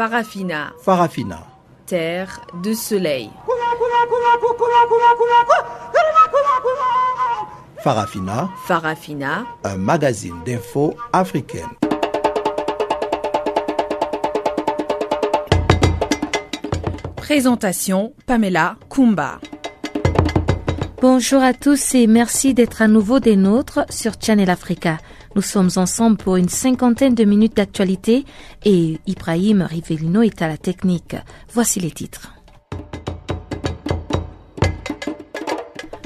Farafina. Farafina. Terre de soleil. Farafina. Farafina. Un magazine d'infos africaine. Présentation Pamela Kumba. Bonjour à tous et merci d'être à nouveau des nôtres sur Channel Africa. Nous sommes ensemble pour une cinquantaine de minutes d'actualité et Ibrahim Rivellino est à la technique. Voici les titres.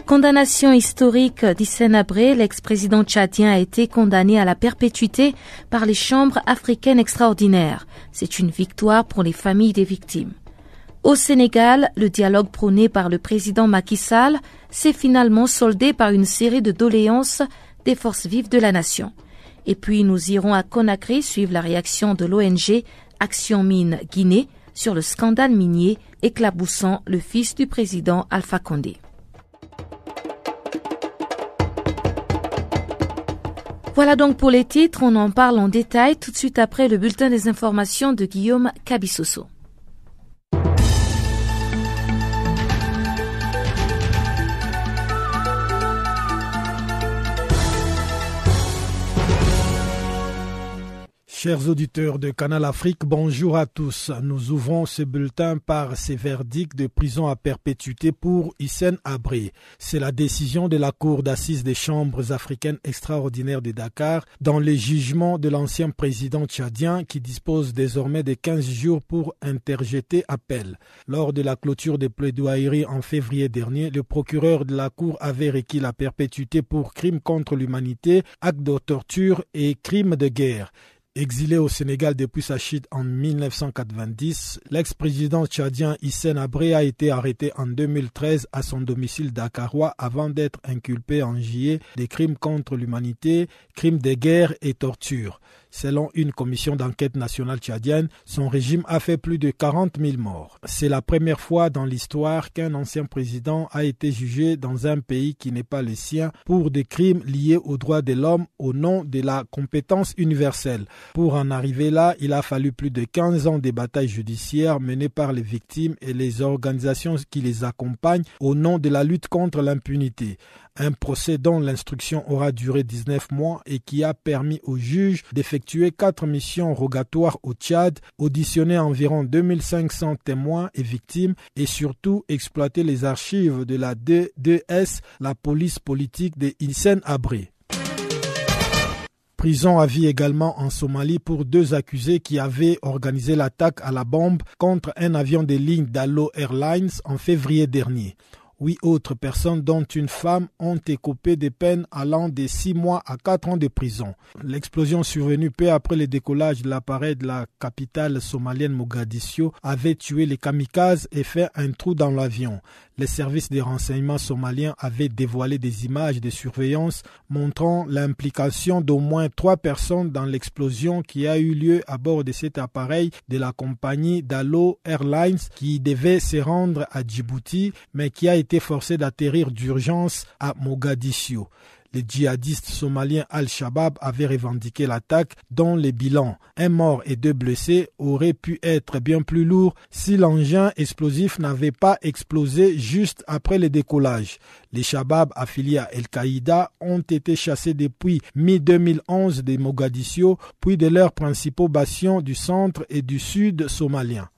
Condamnation historique d'Hissène Abré, l'ex-président tchadien a été condamné à la perpétuité par les chambres africaines extraordinaires. C'est une victoire pour les familles des victimes. Au Sénégal, le dialogue prôné par le président Macky Sall s'est finalement soldé par une série de doléances des forces vives de la nation. Et puis nous irons à Conakry suivre la réaction de l'ONG Action Mine Guinée sur le scandale minier éclaboussant le fils du président Alpha Condé. Voilà donc pour les titres, on en parle en détail tout de suite après le bulletin des informations de Guillaume Cabissoso. Chers auditeurs de Canal Afrique, bonjour à tous. Nous ouvrons ce bulletin par ces verdicts de prison à perpétuité pour Hissène Abré. C'est la décision de la Cour d'assises des chambres africaines extraordinaires de Dakar dans les jugements de l'ancien président tchadien qui dispose désormais de 15 jours pour interjeter appel. Lors de la clôture des plaidoyeries en février dernier, le procureur de la Cour avait requis la perpétuité pour crimes contre l'humanité, actes de torture et crimes de guerre. Exilé au Sénégal depuis sa chute en 1990, l'ex-président tchadien Hissène Abré a été arrêté en 2013 à son domicile dakarois avant d'être inculpé en juillet des crimes contre l'humanité, crimes de guerre et torture. Selon une commission d'enquête nationale tchadienne, son régime a fait plus de 40 000 morts. C'est la première fois dans l'histoire qu'un ancien président a été jugé dans un pays qui n'est pas le sien pour des crimes liés aux droits de l'homme au nom de la compétence universelle. Pour en arriver là, il a fallu plus de 15 ans de batailles judiciaires menées par les victimes et les organisations qui les accompagnent au nom de la lutte contre l'impunité un procès dont l'instruction aura duré 19 mois et qui a permis au juge d'effectuer quatre missions rogatoires au Tchad, auditionner environ 2500 témoins et victimes et surtout exploiter les archives de la D2S, la police politique de Hissène Abré. Prison à vie également en Somalie pour deux accusés qui avaient organisé l'attaque à la bombe contre un avion de ligne d'Allo Airlines en février dernier. Huit autres personnes, dont une femme, ont écopé des peines allant de six mois à quatre ans de prison. L'explosion survenue peu après le décollage de l'appareil de la capitale somalienne Mogadiscio avait tué les kamikazes et fait un trou dans l'avion. Les services de renseignement somaliens avaient dévoilé des images de surveillance montrant l'implication d'au moins trois personnes dans l'explosion qui a eu lieu à bord de cet appareil de la compagnie Dalo Airlines qui devait se rendre à Djibouti mais qui a été forcé d'atterrir d'urgence à Mogadiscio. Les djihadistes somaliens Al-Shabaab avaient revendiqué l'attaque dont les bilans, un mort et deux blessés, auraient pu être bien plus lourds si l'engin explosif n'avait pas explosé juste après le décollage. Les Shabab affiliés à Al-Qaïda ont été chassés depuis mi-2011 de Mogadiscio, puis de leurs principaux bastions du centre et du sud somalien.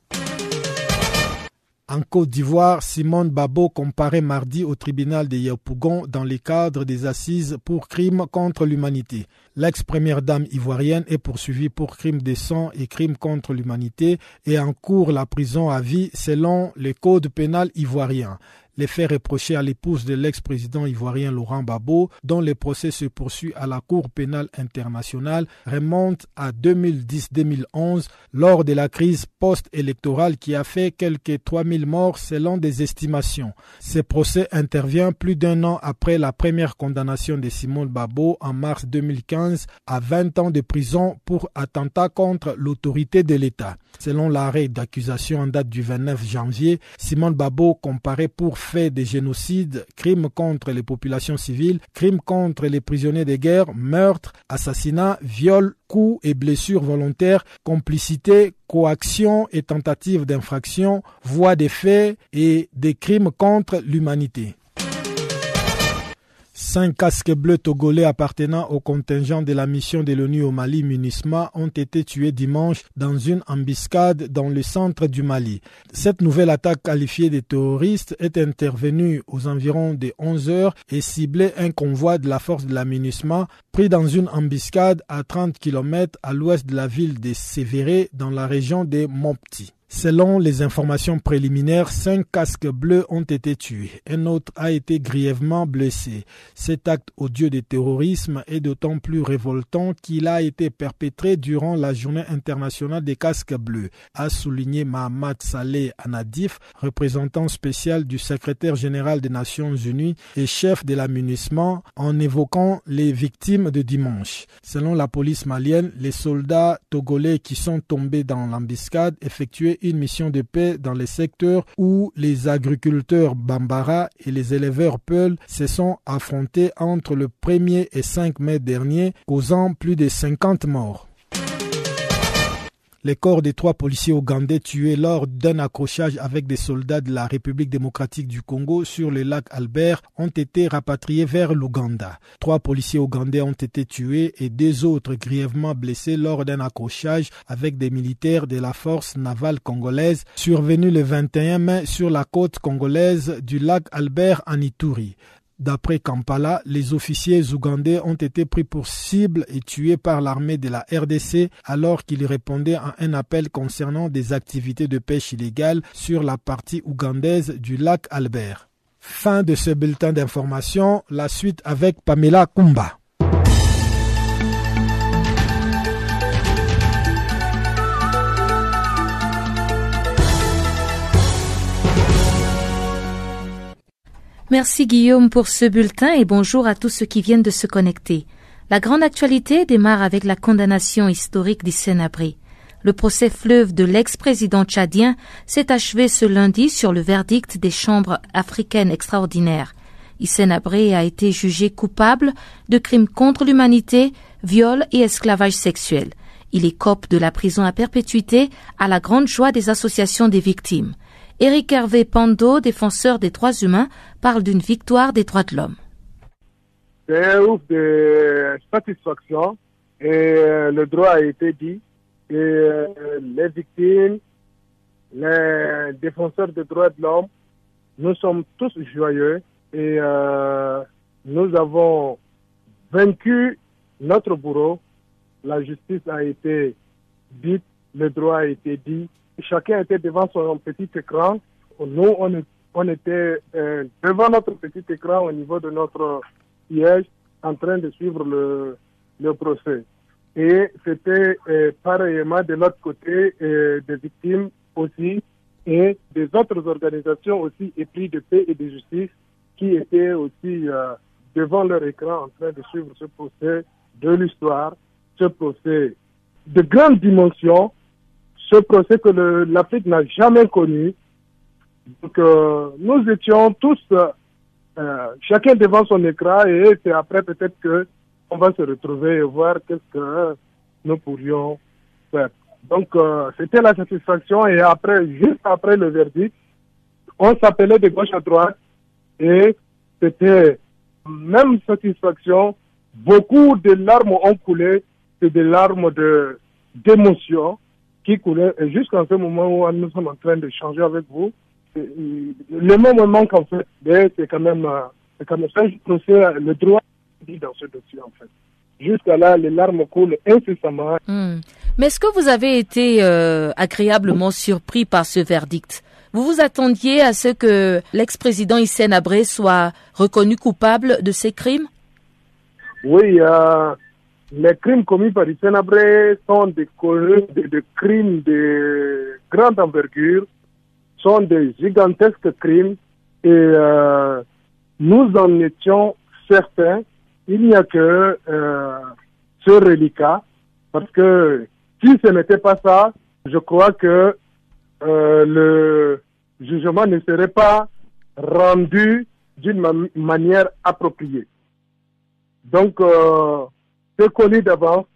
En Côte d'Ivoire, Simone Babo comparé mardi au tribunal de Yopougon dans le cadre des assises pour crimes contre l'humanité. L'ex-première dame ivoirienne est poursuivie pour crimes de sang et crimes contre l'humanité et en cours la prison à vie selon le code pénal ivoirien. Les faits reprochés à l'épouse de l'ex-président ivoirien Laurent Gbagbo, dont le procès se poursuit à la Cour pénale internationale, remontent à 2010-2011 lors de la crise post-électorale qui a fait quelques 3000 morts selon des estimations. Ce procès intervient plus d'un an après la première condamnation de Simone Babo en mars 2015 à 20 ans de prison pour attentat contre l'autorité de l'État. Selon l'arrêt d'accusation en date du 29 janvier, Simone Babo comparé pour fait de génocide, crimes contre les populations civiles, crimes contre les prisonniers de guerre, meurtre, assassinat, viol, coups et blessures volontaires, complicité, coaction et tentative d'infraction, voie des faits et des crimes contre l'humanité. Cinq casques bleus togolais appartenant au contingent de la mission de l'ONU au Mali MINUSMA ont été tués dimanche dans une embuscade dans le centre du Mali. Cette nouvelle attaque qualifiée de terroriste est intervenue aux environs de 11 heures et ciblait un convoi de la force de la MINUSMA pris dans une embuscade à 30 km à l'ouest de la ville de Sévéré dans la région de Mopti. Selon les informations préliminaires, cinq casques bleus ont été tués. Un autre a été grièvement blessé. Cet acte odieux de terrorisme est d'autant plus révoltant qu'il a été perpétré durant la journée internationale des casques bleus, a souligné Mahamat Saleh Anadif, représentant spécial du secrétaire général des Nations Unies et chef de l'amunissement, en évoquant les victimes de dimanche. Selon la police malienne, les soldats togolais qui sont tombés dans l'embuscade une mission de paix dans les secteurs où les agriculteurs Bambara et les éleveurs Peul se sont affrontés entre le 1er et 5 mai dernier, causant plus de 50 morts. Les corps des trois policiers ougandais tués lors d'un accrochage avec des soldats de la République démocratique du Congo sur le lac Albert ont été rapatriés vers l'Ouganda. Trois policiers ougandais ont été tués et deux autres grièvement blessés lors d'un accrochage avec des militaires de la force navale congolaise survenu le 21 mai sur la côte congolaise du lac Albert en Ituri. D'après Kampala, les officiers ougandais ont été pris pour cible et tués par l'armée de la RDC alors qu'ils répondaient à un appel concernant des activités de pêche illégales sur la partie ougandaise du lac Albert. Fin de ce bulletin d'information, la suite avec Pamela Kumba. Merci Guillaume pour ce bulletin et bonjour à tous ceux qui viennent de se connecter. La grande actualité démarre avec la condamnation historique d'Issenabré. Le procès fleuve de l'ex-président tchadien s'est achevé ce lundi sur le verdict des chambres africaines extraordinaires. Abré a été jugé coupable de crimes contre l'humanité, viol et esclavage sexuel. Il écope de la prison à perpétuité à la grande joie des associations des victimes. Éric Hervé Pando, défenseur des droits humains, parle d'une victoire des droits de l'homme. C'est un ouf de satisfaction et euh, le droit a été dit et euh, les victimes, les défenseurs des droits de l'homme, nous sommes tous joyeux et euh, nous avons vaincu notre bourreau. La justice a été dite, le droit a été dit chacun était devant son petit écran. Nous, on, on était euh, devant notre petit écran au niveau de notre siège en train de suivre le, le procès. Et c'était euh, pareillement de l'autre côté euh, des victimes aussi et des autres organisations aussi épris de paix et de justice qui étaient aussi devant leur écran en train de suivre ce procès de l'histoire, ce procès de grande dimension ce procès que l'Afrique n'a jamais connu. Donc, euh, nous étions tous, euh, chacun devant son écran, et c'est après peut-être que on va se retrouver et voir qu'est-ce que nous pourrions faire. Donc, euh, c'était la satisfaction, et après, juste après le verdict, on s'appelait de gauche à droite, et c'était même satisfaction. Beaucoup de larmes ont coulé, c'est des larmes de d'émotion qui coulait. Et jusqu'à ce moment où nous sommes en train de changer avec vous, le moment manque en fait. C'est quand même, euh, c'est quand même ça, le droit dit dans ce dossier en fait. Jusqu'à là, les larmes coulent incessamment. Hmm. Mais est-ce que vous avez été euh, agréablement surpris par ce verdict? Vous vous attendiez à ce que l'ex-président Hissène Abré soit reconnu coupable de ces crimes? Oui, euh, les crimes commis par Hissène Abré sont des, crimes de grande envergure, sont des gigantesques crimes et euh, nous en étions certains. Il n'y a que euh, ce reliquat parce que si ce n'était pas ça, Je crois que euh, le jugement ne serait pas rendu d'une manière appropriée. Donc, euh, c'est connu d'avance.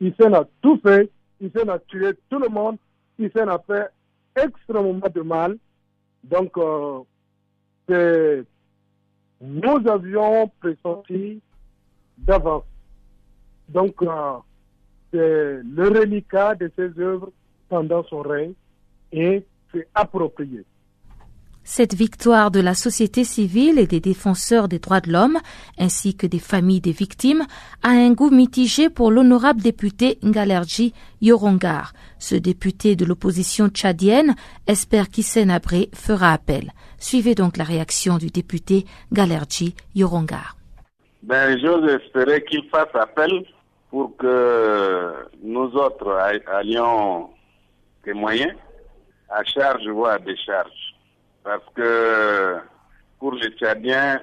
Hissène a tout fait. Hissène a tué tout le monde. Hissène a fait extrêmement de mal. Donc, euh, nous avions pressenti d'avance. Donc, euh, c'est le reliquat de ses œuvres pendant son règne et c'est approprié. Cette victoire de la société civile et des défenseurs des droits de l'homme, ainsi que des familles des victimes, a un goût mitigé pour l'honorable député Ngalerji Yorongar. Ce député de l'opposition tchadienne espère qu'Hissène Abré fera appel. Suivez donc la réaction du député Ngalerji Yorongar. Ben, j'ose espérer qu'il fasse appel pour que nous autres allions témoigner à charge ou à décharge. Parce que pour les Tchadiens,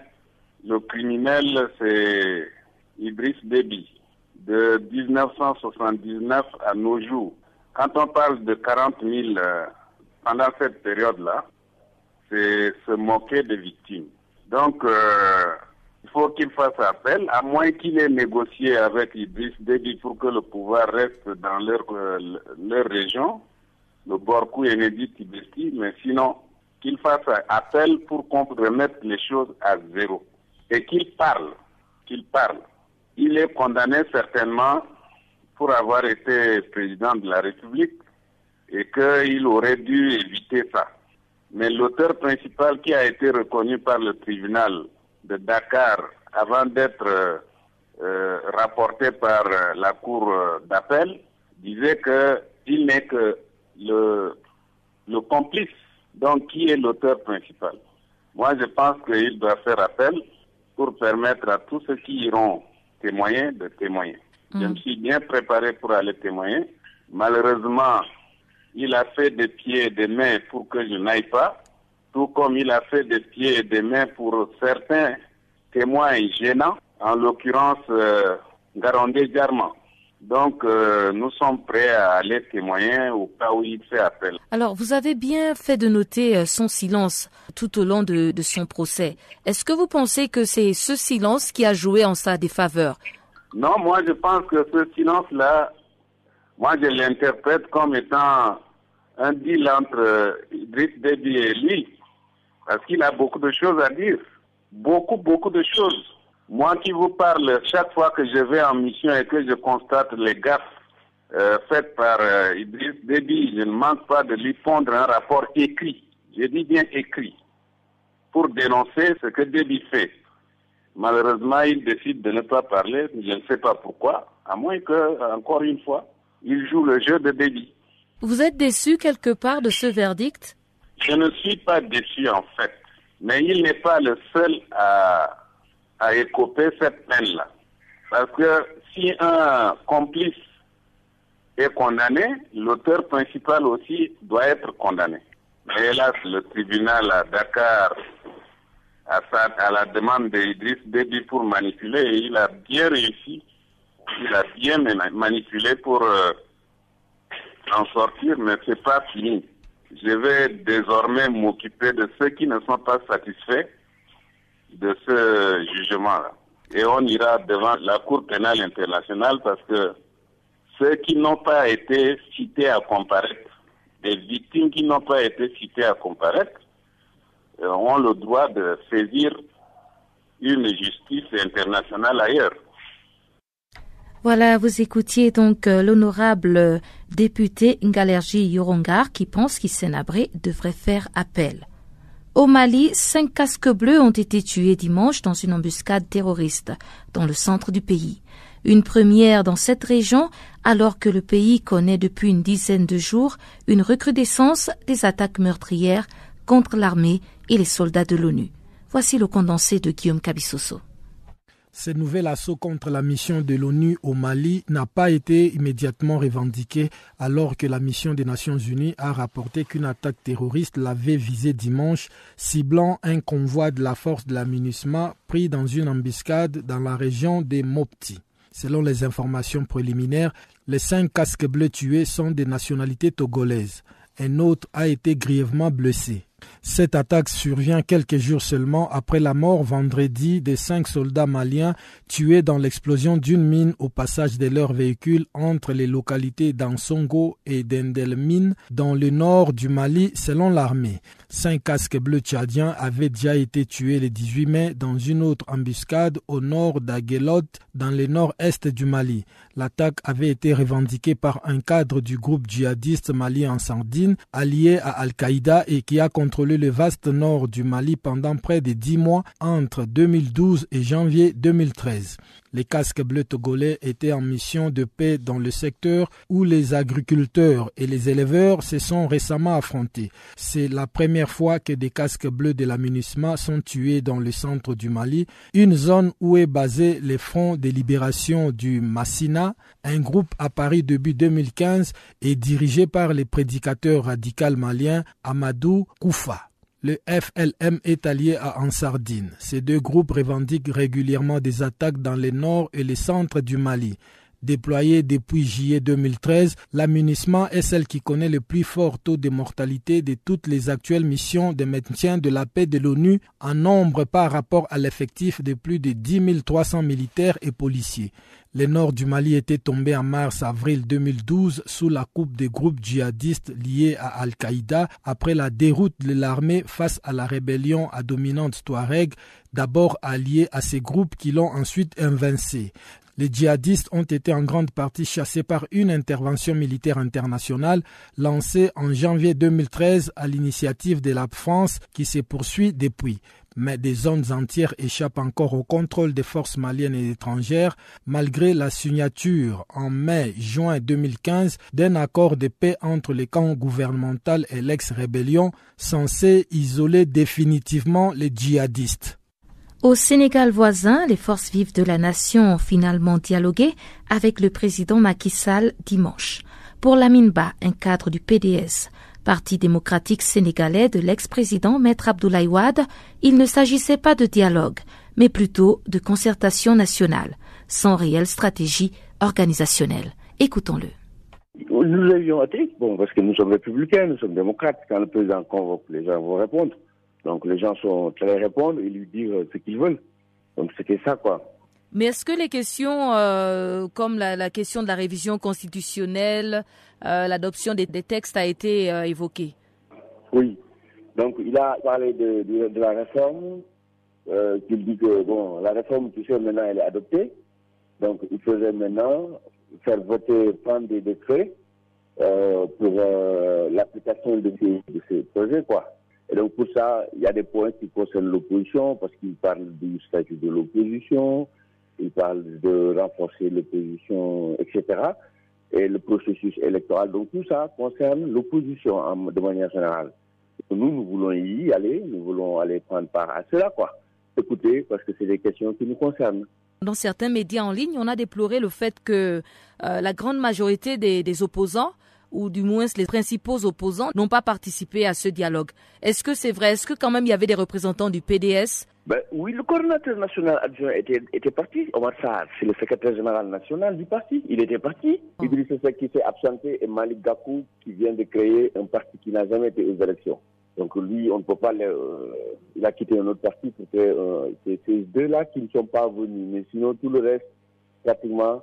le criminel, c'est Idriss Déby. De 1979 à nos jours, quand on parle de 40 000 euh, pendant cette période-là, c'est se moquer des victimes. Donc, euh, il faut qu'il fasse appel, à moins qu'il ait négocié avec Idriss Déby pour que le pouvoir reste dans leur, euh, leur région, le Borkou et Nedi Tibesti, mais sinon, qu'il fasse appel pour qu'on remette les choses à zéro. Et qu'il parle, qu'il parle. Il est condamné certainement pour avoir été président de la République et qu'il aurait dû éviter ça. Mais l'auteur principal qui a été reconnu par le tribunal de Dakar avant d'être euh, rapporté par la cour d'appel disait qu'il n'est que le complice donc, qui est l'auteur principal? Moi, je pense qu'il doit faire appel pour permettre à tous ceux qui iront témoigner de témoigner. Je mm. me suis bien préparé pour aller témoigner. Malheureusement, il a fait des pieds et des mains pour que je n'aille pas, tout comme il a fait des pieds et des mains pour certains témoins gênants, en l'occurrence euh, Garandé Diarman. Donc, euh, nous sommes prêts à aller témoigner au cas où il fait appel. Alors, vous avez bien fait de noter euh, son silence tout au long de, son procès. Est-ce que vous pensez que c'est ce silence qui a joué en sa défaveur? Non, moi je pense que ce silence-là, moi je l'interprète comme étant un deal entre Idriss Déby et lui, parce qu'il a beaucoup de choses à dire. Beaucoup, beaucoup de choses. Moi qui vous parle, chaque fois que je vais en mission et que je constate les gaffes euh, faites par euh, Idriss Déby, je ne manque pas de lui pondre un rapport écrit, je dis bien écrit, pour dénoncer ce que Déby fait. Malheureusement, il décide de ne pas parler, je ne sais pas pourquoi, à moins que, encore une fois, il joue le jeu de Déby. Vous êtes déçu quelque part de ce verdict? Je ne suis pas déçu en fait, mais il n'est pas le seul à à écoper cette peine-là. Parce que si un complice est condamné, l'auteur principal aussi doit être condamné. Mais hélas, le tribunal à Dakar, à, à la demande d'Idriss Déby pour manipuler, et il a bien réussi, il a bien manipulé pour euh, en sortir, mais c'est pas fini. Je vais désormais m'occuper de ceux qui ne sont pas satisfaits de ce jugement-là. Et on ira devant la Cour pénale internationale parce que ceux qui n'ont pas été cités à comparaître, des victimes qui n'ont pas été citées à comparaître, euh, ont le droit de saisir une justice internationale ailleurs. Voilà, vous écoutiez donc euh, l'honorable député Ngalerji Yorongar qui pense qu'Issenabré devrait faire appel. Au Mali, cinq casques bleus ont été tués dimanche dans une embuscade terroriste dans le centre du pays. Une première dans cette région alors que le pays connaît depuis une dizaine de jours une recrudescence des attaques meurtrières contre l'armée et les soldats de l'ONU. Voici le condensé de Guillaume Cabissoso. Ce nouvel assaut contre la mission de l'ONU au Mali n'a pas été immédiatement revendiqué alors que la mission des Nations Unies a rapporté qu'une attaque terroriste l'avait visé dimanche, ciblant un convoi de la force de la MINUSMA pris dans une embuscade dans la région des Mopti. Selon les informations préliminaires, Les cinq casques bleus tués sont des nationalités togolaises. Un autre a été grièvement blessé. Cette attaque survient quelques jours seulement après la mort vendredi des cinq soldats maliens tués dans l'explosion d'une mine au passage de leur véhicule entre les localités d'Ansongo et d'Endelmine dans le nord du Mali selon l'armée. Cinq casques bleus tchadiens avaient déjà été tués le 18 mai dans une autre embuscade au nord d'Aguelot dans le nord-est du Mali. L'attaque avait été revendiquée par un cadre du groupe djihadiste Mali en Sardine allié à Al-Qaïda et qui a contrôlé le vaste nord du Mali pendant près de dix mois entre 2012 et janvier 2013. Les casques bleus togolais étaient en mission de paix dans le secteur où les agriculteurs et les éleveurs se sont récemment affrontés. C'est la première fois que des casques bleus de la sont tués dans le centre du Mali, une zone où est basé le Front de libération du Massina, un groupe à Paris début 2015 et dirigé par le prédicateur radical malien Amadou Koufa. Le FLM est allié à Ansardine. Ces deux groupes revendiquent régulièrement des attaques dans le nord et le centre du Mali. Déployé depuis juillet 2013, l'amunissement est celle qui connaît le plus fort taux de mortalité de toutes les actuelles missions de maintien de la paix de l'ONU en nombre par rapport à l'effectif de plus de 10 300 militaires et policiers. Le nord du Mali était tombé en mars-avril 2012 sous la coupe des groupes djihadistes liés à Al-Qaïda après la déroute de l'armée face à la rébellion à dominante Touareg, d'abord alliée à ces groupes qui l'ont ensuite invincé. Les djihadistes ont été en grande partie chassés par une intervention militaire internationale lancée en janvier 2013 à l'initiative de la France qui se poursuit depuis mais des zones entières échappent encore au contrôle des forces maliennes et étrangères, malgré la signature en mai-juin 2015 d'un accord de paix entre les camps gouvernemental et l'ex-rébellion censé isoler définitivement les djihadistes. Au Sénégal voisin, les forces vives de la nation ont finalement dialogué avec le président Macky Sall dimanche. Pour Lamine un cadre du PDS, Parti démocratique sénégalais de l'ex-président Maître Abdoulaye Wade, il ne s'agissait pas de dialogue, mais plutôt de concertation nationale, sans réelle stratégie organisationnelle. Écoutons-le. Nous avions été, bon, parce que nous sommes républicains, nous sommes démocrates. Quand le président convoque, les gens vont répondre. Donc les gens sont très répondre et lui dire ce qu'ils veulent. Donc c'était ça, quoi. Mais est-ce que les questions euh, comme la, question de la révision constitutionnelle, euh, l'adoption des, textes a été euh, évoquée? Oui. Donc il a parlé de, de, la réforme, qu'il dit que bon, la réforme, tu sais, maintenant elle est adoptée. Donc il faisait maintenant faire voter, prendre des décrets pour l'application de ces, de ces projets, quoi. Et donc pour ça, il y a des points qui concernent l'opposition, parce qu'il parle du statut de l'opposition, il parle de renforcer l'opposition, etc. Et le processus électoral. Donc tout ça concerne l'opposition de manière générale. Nous, nous voulons y aller, nous voulons aller prendre part à cela, quoi. Écoutez, parce que c'est des questions qui nous concernent. Dans certains médias en ligne, on a déploré le fait que euh, la grande majorité des opposants ou du moins les principaux opposants n'ont pas participé à ce dialogue. Est-ce que c'est vrai? Est-ce que quand même il y avait des représentants du PDS ben, Oui, le coordinateur national adjoint était, était parti. Omar Sarr, c'est le secrétaire général national du parti. Il était parti. Oh. Idriss qui s'est absenté et Malik Gakou qui vient de créer un parti qui n'a jamais été aux élections. Donc lui, on ne peut pas... Le, euh, il a quitté un autre parti. C'était euh, ces deux-là qui ne sont pas venus. Mais sinon, tout le reste, pratiquement,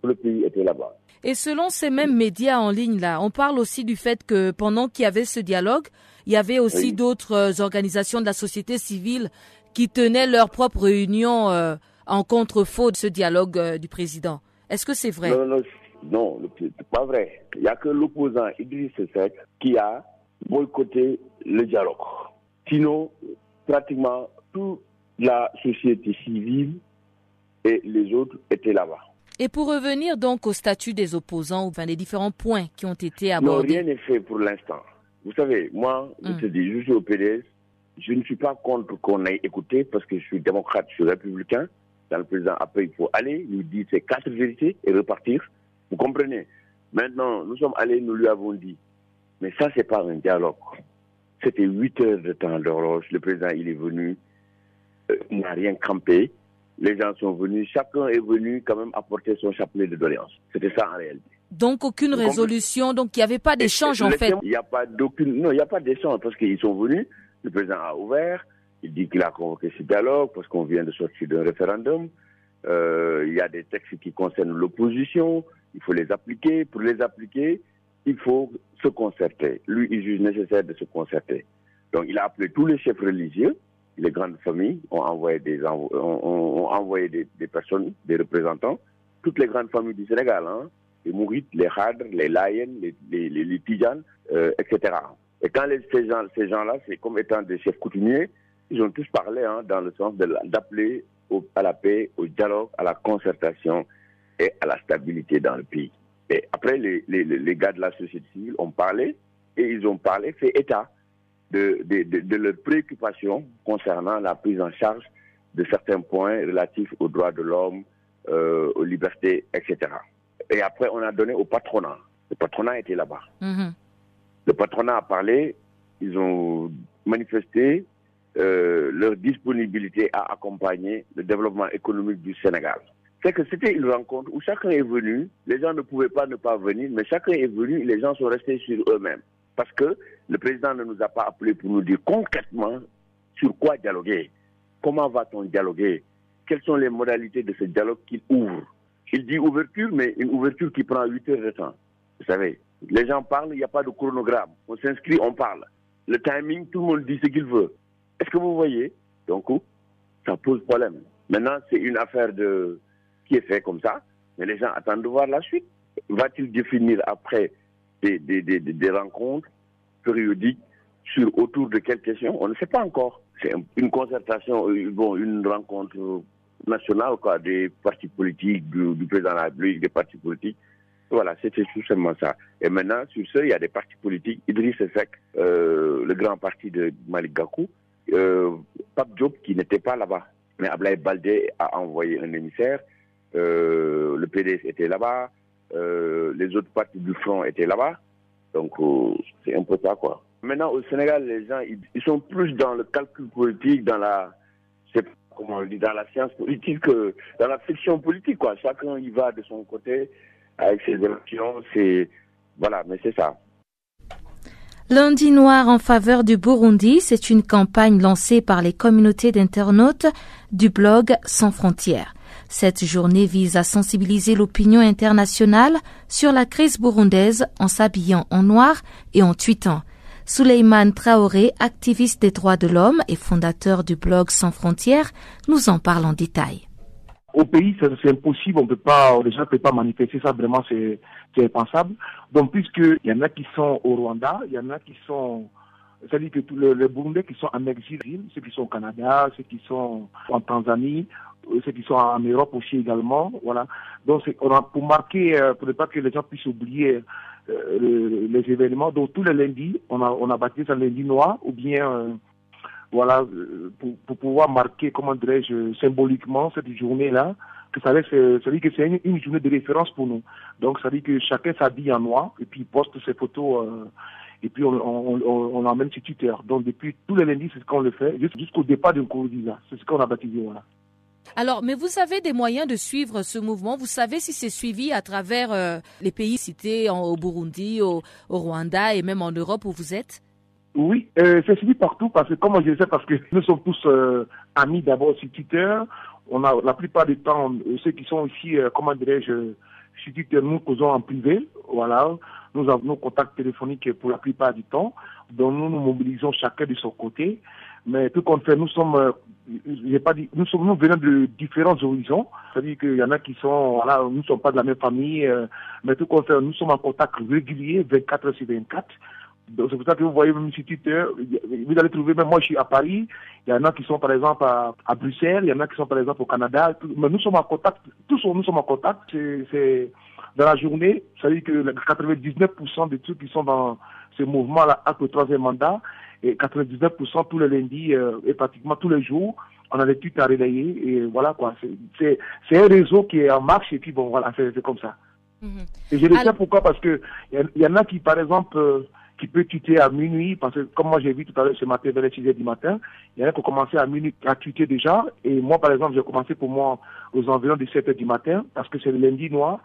tout le pays était là-bas. Et selon ces mêmes médias en ligne là, on parle aussi du fait que pendant qu'il y avait ce dialogue, il y avait aussi d'autres euh, organisations de la société civile qui tenaient leur propre réunion euh, en contre-faux de ce dialogue euh, du président. Est-ce que c'est vrai? Non, non, non, c'est pas vrai. Il n'y a que l'opposant Idriss Seck qui a boycotté le dialogue. Sinon, pratiquement toute la société civile et les autres étaient là-bas. Et pour revenir donc au statut des opposants, enfin les différents points qui ont été abordés. Non, rien n'est fait pour l'instant. Vous savez, moi, je hum. te dis, je suis au PDS. Je ne suis pas contre qu'on ait écouté parce que je suis démocrate, je suis républicain. Dans le président, après, il faut aller, lui dire ces quatre vérités et repartir. Vous comprenez? Maintenant, nous sommes allés, nous lui avons dit. Mais ça, c'est pas un dialogue. C'était huit heures de temps d'horloge. Le président, il est venu, euh, il n'a rien campé les gens sont venus, chacun est venu quand même apporter son chapelet de doléances. C'était ça en réalité. Donc aucune résolution, donc il n'y avait pas d'échange en fait. Il n'y a pas d'aucune, non, il n'y a pas d'échange parce qu'ils sont venus, le président a ouvert, il dit qu'il a convoqué ce dialogue parce qu'on vient de sortir d'un référendum. Euh, il y a des textes qui concernent l'opposition, il faut les appliquer. Pour les appliquer, il faut se concerter. Lui, il juge nécessaire de se concerter. Donc il a appelé tous les chefs religieux, les grandes familles ont envoyé des, ont, envoyé des, personnes, des représentants, toutes les grandes familles du Sénégal, hein, les Mourites, les Hadr, les Layen, les, les, euh, etc. Et quand les, ces gens-là, ces gens c'est comme étant des chefs coutumiers, ils ont tous parlé hein, dans le sens d'appeler à la paix, au dialogue, à la concertation et à la stabilité dans le pays. Et après, les, les gars de la société civile ont parlé et ils ont parlé, fait état de, de, de, de leurs préoccupations concernant la prise en charge de certains points relatifs aux droits de l'homme, euh, aux libertés, etc. Et après, on a donné au patronat. Le patronat était là-bas. Mhm. Le patronat a parlé, ils ont manifesté euh, leur disponibilité à accompagner le développement économique du Sénégal. C'est que c'était une rencontre où chacun est venu, les gens ne pouvaient pas ne pas venir, mais chacun est venu, les gens sont restés sur eux-mêmes. Parce que le président ne nous a pas appelés pour nous dire concrètement sur quoi dialoguer, comment va-t-on dialoguer, quelles sont les modalités de ce dialogue qu'il ouvre? Il dit ouverture, mais une ouverture qui prend 8 heures de temps. Vous savez, les gens parlent, il n'y a pas de chronogramme. On s'inscrit, on parle. Le timing, tout le monde dit ce qu'il veut. Est-ce que vous voyez? Donc, ça pose problème. Maintenant, c'est une affaire de qui est fait comme ça, mais les gens attendent de voir la suite. Va-t-il définir après des, rencontres périodiques sur autour de quelles questions On ne sait pas encore. C'est une concertation, euh, bon, une rencontre nationale quoi, des partis politiques, du, président de la République, des partis politiques. Voilà, c'était tout simplement ça. Et maintenant, sur ce, il y a des partis politiques. Idriss Seck, euh, le grand parti de Malik Gakou, euh, Pape qui n'était pas là-bas. Mais Ablaï Baldé a envoyé un émissaire. Euh, le PDS était là-bas. Euh, les autres partis du front étaient là-bas. Donc, euh, c'est un peu ça, quoi. Maintenant, au Sénégal, les gens, ils, sont plus dans le calcul politique, dans la, comment on dit, dans la science politique, que dans la fiction politique, quoi. Chacun y va de son côté avec ses élections. C'est, voilà, mais c'est ça. Lundi noir en faveur du Burundi, c'est une campagne lancée par les communautés d'internautes du blog Sans frontières. Cette journée vise à sensibiliser l'opinion internationale sur la crise burundaise en s'habillant en noir et en tweetant. Suleiman Traoré, activiste des droits de l'homme et fondateur du blog Sans frontières, nous en parle en détail. Au pays, c'est impossible, on peut pas, les gens ne peuvent pas manifester ça, vraiment, c'est impensable. Donc, puisqu'il y en a qui sont au Rwanda, il y en a qui sont, c'est-à-dire que tous les, Burundais qui sont en exil, ceux qui sont au Canada, ceux qui sont en Tanzanie, ceux qui sont en Europe aussi également, voilà. Donc, on a, pour marquer, euh, pour ne pas que les gens puissent oublier euh, les événements, donc tous les lundis, on a, on a baptisé ça lundi noir, ou bien voilà, euh, pour, pour, pouvoir marquer, comment dirais-je, symboliquement cette journée-là, que ça, laisse, ça dit que c'est une, journée de référence pour nous. Donc ça dit que chacun s'habille en noir et puis poste ses photos euh, et puis on, on, on, on emmène sur Twitter. Donc depuis tous les lundis, c'est ce qu'on le fait, jusqu'au départ de Nkurunziza. C'est ce qu'on a baptisé, voilà. Alors, mais vous avez des moyens de suivre ce mouvement? Vous savez si c'est suivi à travers euh, les pays cités au Burundi, au, Rwanda et même en Europe où vous êtes? Oui, euh, c'est suivi partout parce que, comme je sais, parce que nous sommes tous euh, amis d'abord sur Twitter. On a la plupart du temps, ceux qui sont ici, comment dirais-je, sur Twitter, nous causons en privé. Nous avons nos contacts téléphoniques pour la plupart du temps. Donc nous nous mobilisons chacun de son côté. Mais tout compte fait, nous sommes, j'ai pas dit, nous sommes, nous venons de différents horizons. C'est-à-dire qu'il y en a qui sont, voilà, nous ne sommes pas de la même famille, mais tout compte fait, nous sommes en contact régulier, 24 heures sur 24 c'est pour ça que vous voyez même sur Twitter, vous allez trouver, même moi je suis à Paris, il y en a qui sont par exemple à, Bruxelles, il y en a qui sont par exemple au Canada, mais nous sommes en contact, tous nous sommes en contact, c'est dans la journée, ça veut dire que 99% de ceux qui sont dans ce mouvement-là acte le troisième mandat, et 99% tous les lundis euh, et pratiquement tous les jours, on a des tweets à relayer, et voilà quoi, c'est un réseau qui est en marche, et puis bon voilà, c'est comme ça. Mm-hmm. Et je le sais pourquoi, parce que il y, en a qui par exemple... Euh, qui peut tuer à minuit, parce que comme moi j'ai vu tout à l'heure ce matin vers les 6 heures du matin, il y en a qui ont commencé à minuit à tuer déjà, et moi par exemple j'ai commencé pour moi aux environs de 7 heures du matin, parce que c'est le lundi noir,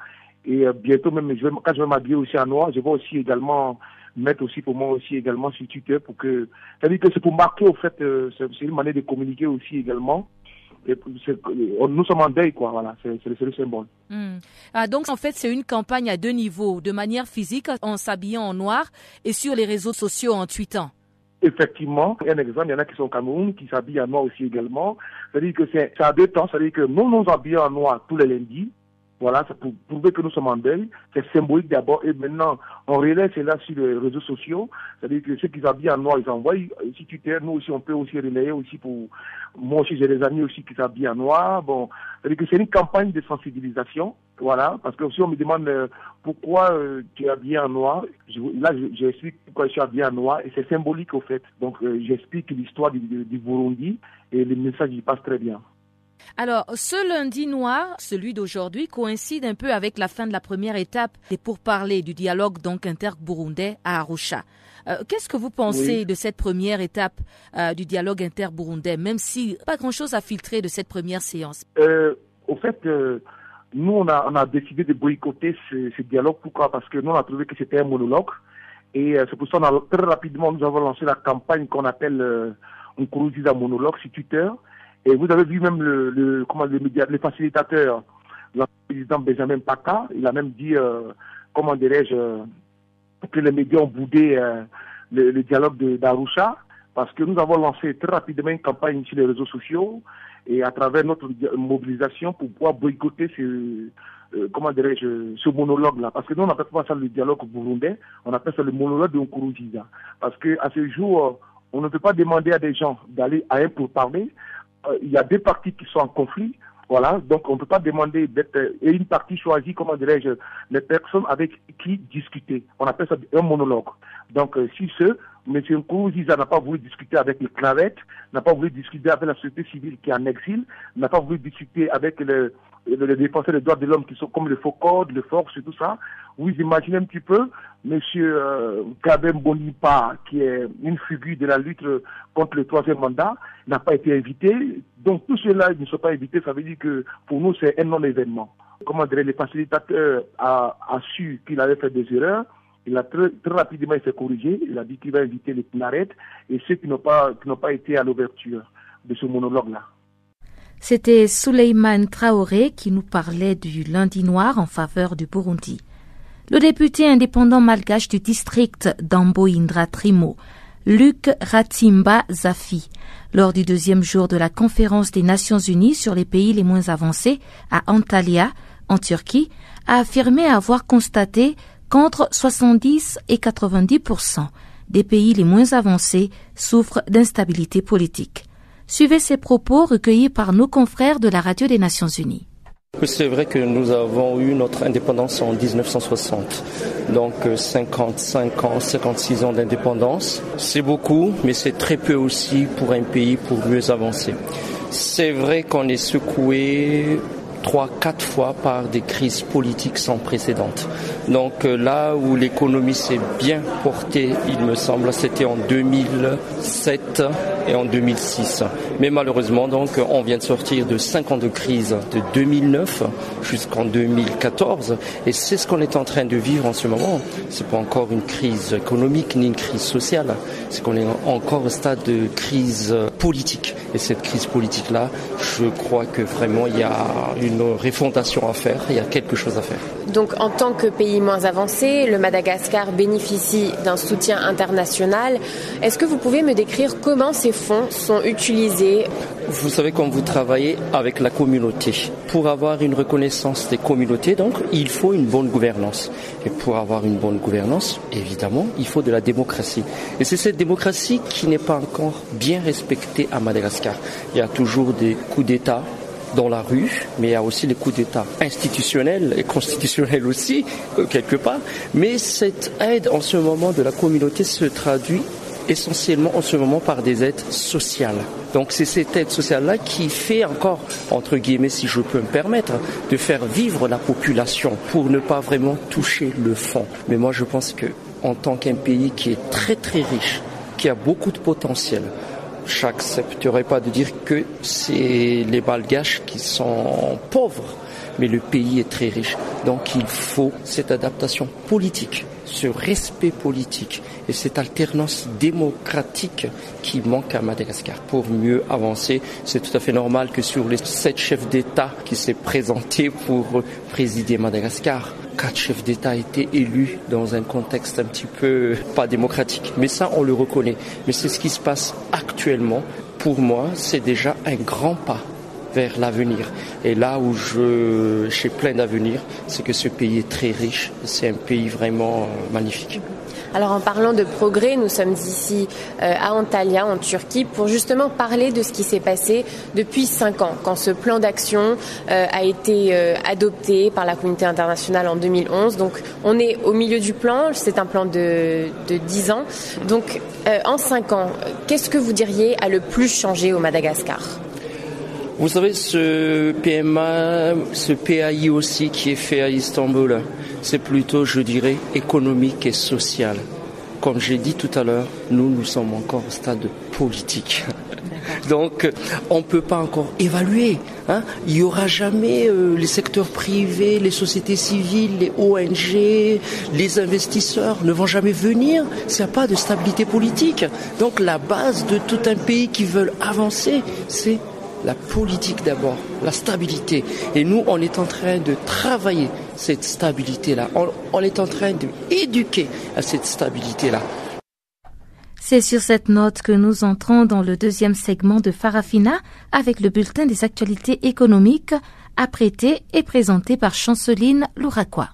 Et bientôt même, je vais, quand je vais m'habiller aussi en noir, je vais aussi également mettre aussi pour moi aussi également sur Twitter pour que, c'est-à-dire que c'est pour marquer au fait, c'est une manière de communiquer aussi également nous sommes en deuil, quoi. Voilà, c'est le symbole. Hmm. Ah, donc, en fait, c'est une campagne à deux niveaux, de manière physique, en s'habillant en noir, et sur les réseaux sociaux en tweetant. Effectivement, un exemple, il y en a qui sont au Cameroun, qui s'habillent en noir aussi également. C'est-à-dire que c'est à deux temps, c'est-à-dire que nous nous habillons en noir tous les lundis, voilà, c'est pour prouver que nous sommes en deuil. C'est symbolique d'abord. Et maintenant, on relève cela sur les réseaux sociaux. C'est-à-dire que ceux qui s'habillent en noir, ils envoient. Si tu t'es, nous aussi, on peut aussi relayer aussi pour. Moi aussi, j'ai des amis aussi qui s'habillent en noir. Bon, c'est-à-dire que c'est une campagne de sensibilisation. Voilà, parce que si on me demande euh, pourquoi euh, tu es habillé en noir, là, j'explique pourquoi je suis habillé en noir et c'est symbolique au fait. Donc, euh, j'explique l'histoire du, du Burundi et le message y passe très bien. Alors, ce lundi noir, celui d'aujourd'hui, coïncide un peu avec la fin de la première étape des pourparlers du dialogue donc inter-burundais à Arusha. Euh, qu'est-ce que vous pensez de cette première étape euh, du dialogue inter-burundais, même si pas grand-chose à filtrer de cette première séance? Euh, Au fait, nous, on a, décidé de boycotter ce, dialogue. Pourquoi? Parce que nous, on a trouvé que c'était un monologue. Et c'est pour ça qu'on très rapidement, nous avons lancé la campagne qu'on appelle un un monologue sur Twitter. Et vous avez vu même le, le comment le, le facilitateur, le président Benjamin Paka, il a même dit, euh, comment dirais-je, euh, que les médias ont boudé euh, le, dialogue d'Arusha, parce que nous avons lancé très rapidement une campagne sur les réseaux sociaux et à travers notre mobilisation pour pouvoir boycotter ce, comment dirais-je, ce monologue-là. Parce que nous, on n'appelle pas ça le dialogue burundais, on appelle ça le monologue de Nkuruziza. Parce qu'à ce jour, on ne peut pas demander à des gens d'aller à un pour parler, il y a deux parties qui sont en conflit. Voilà, donc on ne peut pas demander d'être et une partie choisie, comment dirais-je, les personnes avec qui discuter. On appelle ça un monologue. Donc euh, si ce M. Nkouziza n'a pas voulu discuter avec les clavettes, n'a pas voulu discuter avec la société civile qui est en exil, n'a pas voulu discuter avec le, les défenseurs des droits de l'homme qui sont comme le FOCOD, le Force et tout ça. Vous imaginez un petit peu, Monsieur euh, Kabem Bonipa, qui est une figure de la lutte contre le troisième mandat, n'a pas été invité. Donc tout cela ne sont pas invités, ça veut dire que pour nous c'est un non-événement. Comment dire, le facilitateur a, su qu'il avait fait des erreurs. Il a très, très rapidement fait corriger. Il a dit qu'il va inviter les Pinarettes et ceux qui n'ont pas, qui n'ont pas été à l'ouverture de ce monologue-là. C'était Souleyman Traoré qui nous parlait du lundi noir en faveur du Burundi. Le député indépendant malgache du district d'Ambo Indra Trimo, Luc Ratimba Zafi, lors du deuxième jour de la conférence des Nations Unies sur les pays les moins avancés à Antalya, en Turquie, a affirmé avoir constaté qu'entre 70 et 90% des pays les moins avancés souffrent d'instabilité politique. Suivez ces propos recueillis par nos confrères de la Radio des Nations Unies. C'est vrai que nous avons eu notre indépendance en 1960. Donc 55 ans, 56 ans d'indépendance. C'est beaucoup, mais c'est très peu aussi pour un pays pour mieux avancer. C'est vrai qu'on est secoué trois, quatre fois par des crises politiques sans précédent. Donc euh, là où l'économie s'est bien portée, il me semble, c'était en 2007 et en 2006. Mais malheureusement, donc, on vient de sortir de cinq ans de crise de 2009 jusqu'en 2014, et c'est ce qu'on est en train de vivre en ce moment. C'est pas encore une crise économique ni une crise sociale, c'est qu'on est encore au stade de crise politique. Et cette crise politique-là, je crois que vraiment il y a une refondation à faire, il y a quelque chose à faire. Donc en tant que pays moins avancé, le Madagascar bénéficie d'un soutien international. Est-ce que vous pouvez me décrire comment ces fonds sont utilisés? Vous savez, quand vous travaillez avec la communauté, pour avoir une reconnaissance des communautés, donc il faut une bonne gouvernance. Et pour avoir une bonne gouvernance, évidemment, il faut de la démocratie. Et c'est cette démocratie qui n'est pas encore bien respectée à Madagascar. Il y a toujours des coups d'État dans la rue, mais il y a aussi les coups d'État institutionnels et constitutionnels aussi, euh, quelque part. Mais cette aide en ce moment de la communauté se traduit essentiellement en ce moment par des aides sociales. Donc c'est cette aide sociale-là qui fait encore, entre guillemets, si je peux me permettre, de faire vivre la population pour ne pas vraiment toucher le fond. Mais moi je pense que en tant qu'un pays qui est très très riche, qui a beaucoup de potentiel, j'accepterai pas de dire que c'est les Balgaches qui sont pauvres. mais le pays est très riche. Donc il faut cette adaptation politique ce respect politique et cette alternance démocratique qui manque à Madagascar pour mieux avancer. C'est tout à fait normal que sur les sept chefs d'État qui s'est présentés pour présider Madagascar, quatre chefs d'État étaient élus dans un contexte un petit peu pas démocratique. Mais ça, on le reconnaît. Mais c'est ce qui se passe actuellement. Pour moi, c'est déjà un grand pas vers l'avenir. Et là où je j'ai plein d'avenir, c'est que ce pays est très riche. C'est un pays vraiment euh, magnifique. Alors en parlant de progrès, nous sommes ici euh, à Antalya, en Turquie, pour justement parler de ce qui s'est passé depuis cinq ans, quand ce plan d'action euh, a été adopté par la communauté internationale en 2011. Donc on est au milieu du plan, c'est un plan de, de 10 ans. Donc en cinq ans, qu'est-ce que vous diriez a le plus changé au Madagascar? Vous savez, ce PMA, ce PAI aussi qui est fait à Istanbul, c'est plutôt, je dirais, économique et social. Comme j'ai dit tout à l'heure, nous, nous sommes encore au stade politique. Donc, on ne peut pas encore évaluer. Hein. Il n'y aura jamais euh, les secteurs privés, les sociétés civiles, les ONG, les investisseurs ne vont jamais venir s'il n'y a pas de stabilité politique. Donc, la base de tout un pays qui veut avancer, c'est la politique d'abord, la stabilité. Et nous, on est en train de travailler cette stabilité-là. On, est en train d'éduquer à cette stabilité-là. C'est sur cette note que nous entrons dans le deuxième segment de Farafina avec le bulletin des actualités économiques apprêté et présenté par Chanceline Louraquois.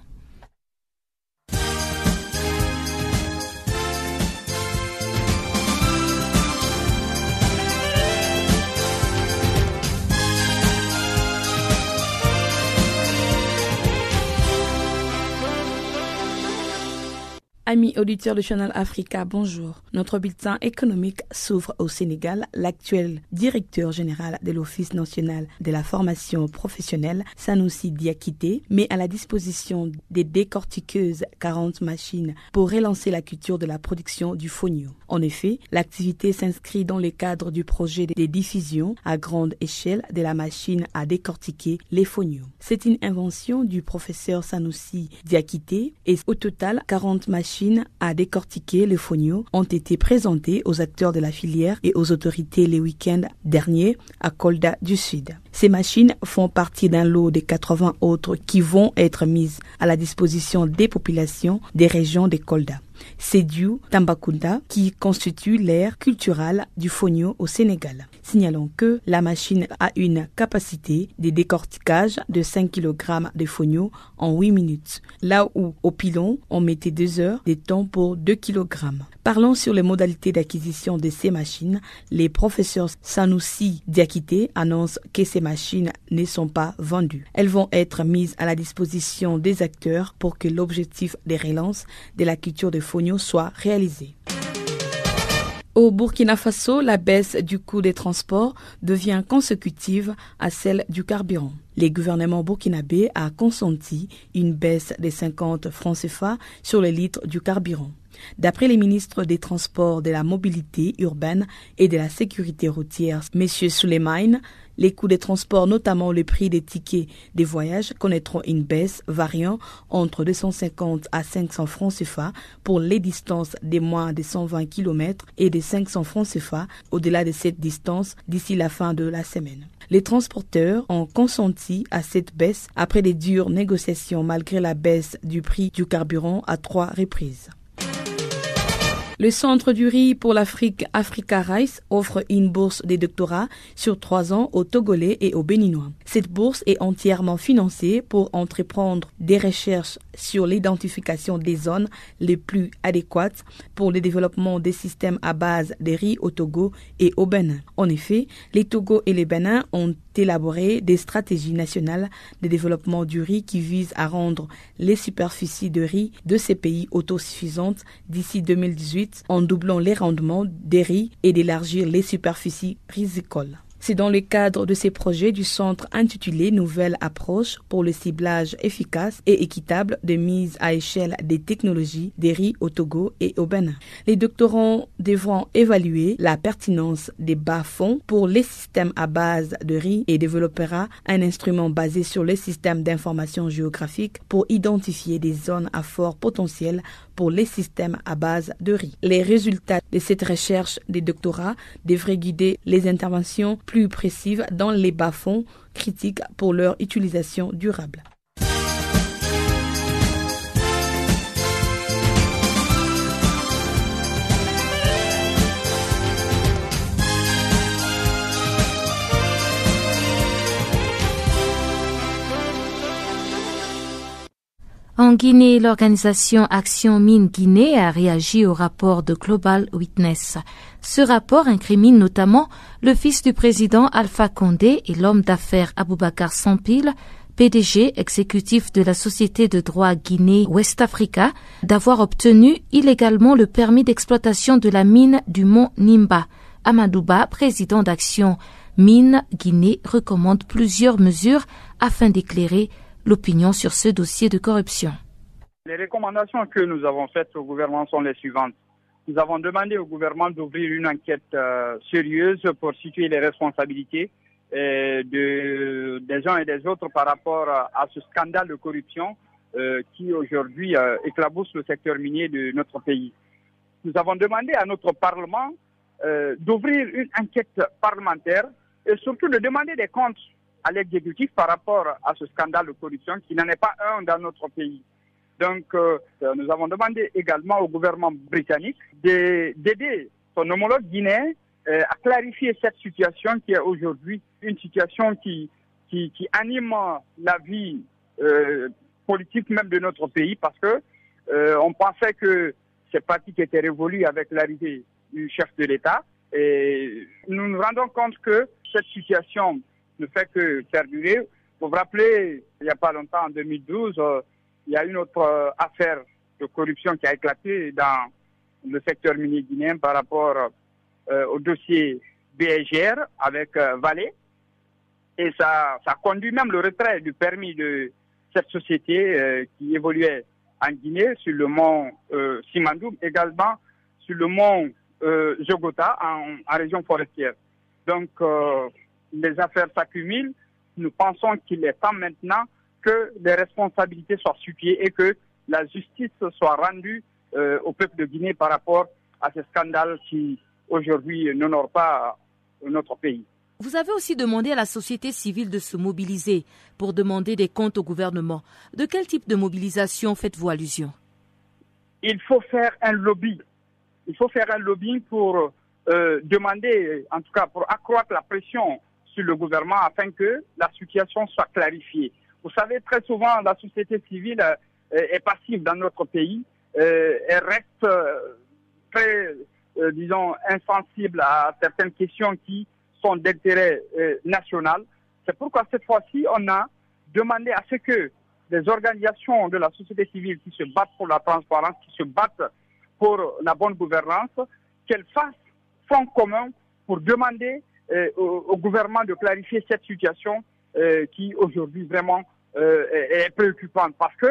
Amis auditeurs de Channel Africa, bonjour. Notre bulletin économique s'ouvre au Sénégal. L'actuel directeur général de l'Office national de la formation professionnelle, Sanoussi Diakité, met à la disposition des décortiqueuses 40 machines pour relancer la culture de la production du fonio. En effet, l'activité s'inscrit dans le cadre du projet de diffusion à grande échelle de la machine à décortiquer les phonios. C'est une invention du professeur Sanoussi Diakité et au total 40 machines à décortiquer les phonios ont été présentés aux acteurs de la filière et aux autorités les week-ends derniers à Kolda du Sud. Ces machines font partie d'un lot de 80 autres qui vont être mises à la disposition des populations des régions de Kolda. C'est du Tambakunda qui constitue l'aire culturelle du fonio au Sénégal. Signalons que la machine a une capacité de décortiquage de 5 kg de fonio en 8 minutes, là où au pilon on mettait 2 heures de temps pour 2 kg. Parlons sur les modalités d'acquisition de ces machines. Les professeurs Sanoussi Diakité annoncent que ces machines ne sont pas vendues. Elles vont être mises à la disposition des acteurs pour que l'objectif des relances de la culture de Fonio soit réalisé. Au Burkina Faso, la baisse du coût des transports devient consécutive à celle du carburant. Le gouvernement burkinabé a consenti une baisse de 50 francs CFA sur les litres du carburant. D'après les ministres des Transports, de la Mobilité urbaine et de la Sécurité routière, M. Suleiman, les coûts des transports, notamment le prix des tickets des voyages, connaîtront une baisse variant entre 250 à 500 francs CFA pour les distances de moins de 120 km et de 500 francs CFA au-delà de cette distance d'ici la fin de la semaine. Les transporteurs ont consenti à cette baisse après des dures négociations malgré la baisse du prix du carburant à trois reprises. Le Centre du riz pour l'Afrique, Africa Rice, offre une bourse de doctorat sur trois ans aux Togolais et aux Béninois. Cette bourse est entièrement financée pour entreprendre des recherches sur l'identification des zones les plus adéquates pour le développement des systèmes à base de riz au Togo et au Bénin. En effet, les Togo et les Bénin ont élaboré des stratégies nationales de développement du riz qui visent à rendre les superficies de riz de ces pays autosuffisantes d'ici 2018 en doublant les rendements des riz et d'élargir les superficies rizicoles. C'est dans le cadre de ces projets du centre intitulé Nouvelle approche pour le ciblage efficace et équitable de mise à échelle des technologies des riz au Togo et au Bénin. Les doctorants devront évaluer la pertinence des bas-fonds pour les systèmes à base de riz et développera un instrument basé sur le système d'information géographique pour identifier des zones à fort potentiel pour les systèmes à base de riz. Les résultats de cette recherche des doctorats devraient guider les interventions plus précises dans les bas-fonds critiques pour leur utilisation durable. En Guinée, l'organisation Action Mine Guinée a réagi au rapport de Global Witness. Ce rapport incrimine notamment le fils du président Alpha Condé et l'homme d'affaires Aboubakar Sampil, PDG exécutif de la société de droit Guinée West Africa, d'avoir obtenu illégalement le permis d'exploitation de la mine du mont Nimba. Amadouba, président d'Action Mine Guinée, recommande plusieurs mesures afin d'éclairer l'opinion sur ce dossier de corruption. Les recommandations que nous avons faites au gouvernement sont les suivantes. Nous avons demandé au gouvernement d'ouvrir une enquête euh, sérieuse pour situer les responsabilités euh, de, des uns et des autres par rapport à, ce scandale de corruption euh, qui aujourd'hui éclabousse le secteur minier de notre pays. Nous avons demandé à notre Parlement d'ouvrir une enquête parlementaire et surtout de demander des comptes à l'exécutif par rapport à ce scandale de corruption qui n'en est pas un dans notre pays. Donc, euh, nous avons demandé également au gouvernement britannique d'aider son homologue guinéen euh, à clarifier cette situation qui est aujourd'hui une situation qui, anime la vie euh, politique même de notre pays parce que on pensait que ces pratiques étaient révolues avec l'arrivée du chef de l'État et nous nous rendons compte que cette situation ne fait que perdurer. Vous vous rappelez, il n'y a pas longtemps, en 2012, euh, il y a une autre euh, affaire de corruption qui a éclaté dans le secteur minier guinéen par rapport euh, au dossier BGR avec Valais. Et ça, ça conduit même le retrait du permis de cette société qui évoluait en Guinée, sur le mont Simandoum, également sur le mont Jogota en, en, région forestière. Donc, les affaires s'accumulent, nous pensons qu'il est temps maintenant que les responsabilités soient situées et que la justice soit rendue euh, au peuple de Guinée par rapport à ces scandales qui aujourd'hui n'honorent pas notre pays. Vous avez aussi demandé à la société civile de se mobiliser pour demander des comptes au gouvernement. De quel type de mobilisation faites-vous allusion? Il faut faire un lobby. Il faut faire un lobby pour euh, demander, en tout cas pour accroître la pression le gouvernement afin que la situation soit clarifiée. Vous savez, très souvent, la société civile euh, est passive dans notre pays. Euh, elle reste euh, très, disons, insensible à certaines questions qui sont d'intérêt national. C'est pourquoi cette fois-ci, on a demandé à ce que les organisations de la société civile qui se battent pour la transparence, qui se battent pour la bonne gouvernance, qu'elles fassent front commun pour demander euh, au, gouvernement de clarifier cette situation euh, qui aujourd'hui vraiment euh, est, préoccupante parce que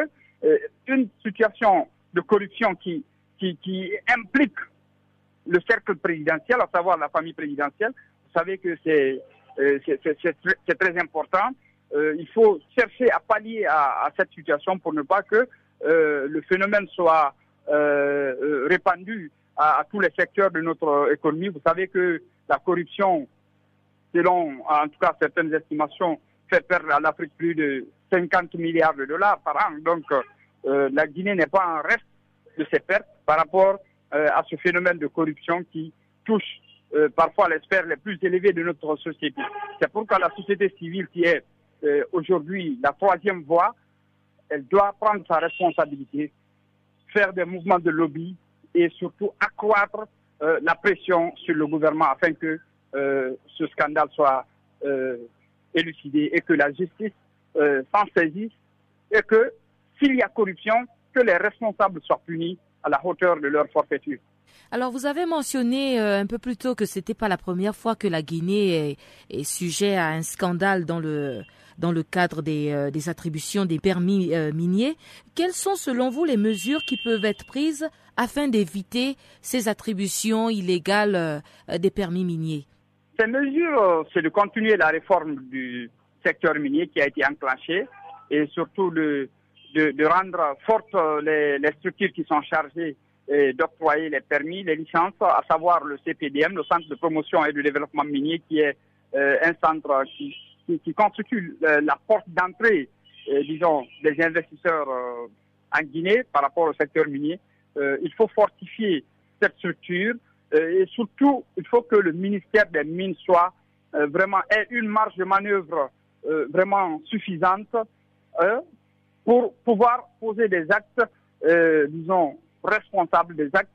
une situation de corruption qui, qui, qui implique le cercle présidentiel, à savoir la famille présidentielle, vous savez que c'est c'est très important. il faut chercher à pallier à, à, cette situation pour ne pas que le phénomène soit répandu à, tous les secteurs de notre économie. Vous savez que la corruption selon en tout cas certaines estimations, fait perdre à l'Afrique plus de 50 milliards de dollars par an. Donc euh, la Guinée n'est pas en reste de ses pertes par rapport euh, à ce phénomène de corruption qui touche euh, parfois les sphères les plus élevées de notre société. C'est pourquoi la société civile qui est aujourd'hui la troisième voie, elle doit prendre sa responsabilité, faire des mouvements de lobby et surtout accroître la pression sur le gouvernement afin que euh, ce scandale soit euh, élucidé et que la justice euh, s'en saisisse et que s'il y a corruption, que les responsables soient punis à la hauteur de leur forfaiture. Alors vous avez mentionné euh, un peu plus tôt que c'était pas la première fois que la Guinée est, sujet à un scandale dans le dans le cadre des, euh, attributions des permis euh, miniers. Quelles sont selon vous les mesures qui peuvent être prises afin d'éviter ces attributions illégales des permis miniers? Ces mesures, c'est de continuer la réforme du secteur minier qui a été enclenchée et surtout de, de, de rendre fortes les, les structures qui sont chargées d'octroyer les permis, les licences, à savoir le CPDM, le Centre de promotion et de développement minier, qui est euh, un centre qui, qui, constitue euh, la porte d'entrée, euh, disons, des investisseurs en Guinée par rapport au secteur minier. il faut fortifier cette structure et surtout, il faut que le ministère des Mines soit vraiment ait une marge de manœuvre vraiment suffisante pour pouvoir poser des actes, disons, responsable des actes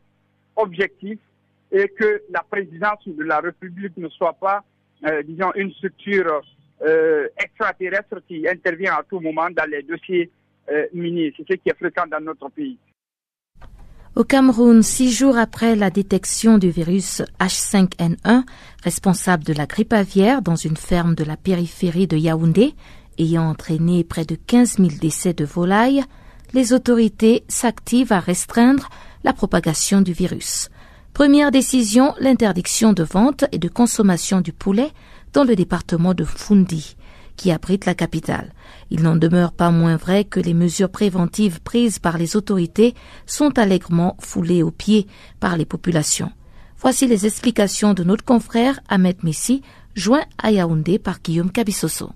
objectifs et que la présidence de la République ne soit pas, euh, disons, une structure euh, extraterrestre qui intervient à tout moment dans les dossiers euh, miniers. C'est ce qui est fréquent dans notre pays. Au Cameroun, six jours après la détection du virus H5N1, responsable de la grippe aviaire dans une ferme de la périphérie de Yaoundé, ayant entraîné près de 15 000 décès de volailles, les autorités s'activent à restreindre la propagation du virus. Première décision, l'interdiction de vente et de consommation du poulet dans le département de Fundi, qui abrite la capitale. Il n'en demeure pas moins vrai que les mesures préventives prises par les autorités sont allègrement foulées aux pieds par les populations. Voici les explications de notre confrère Ahmed Messi, joint à Yaoundé par Guillaume Cabissoso.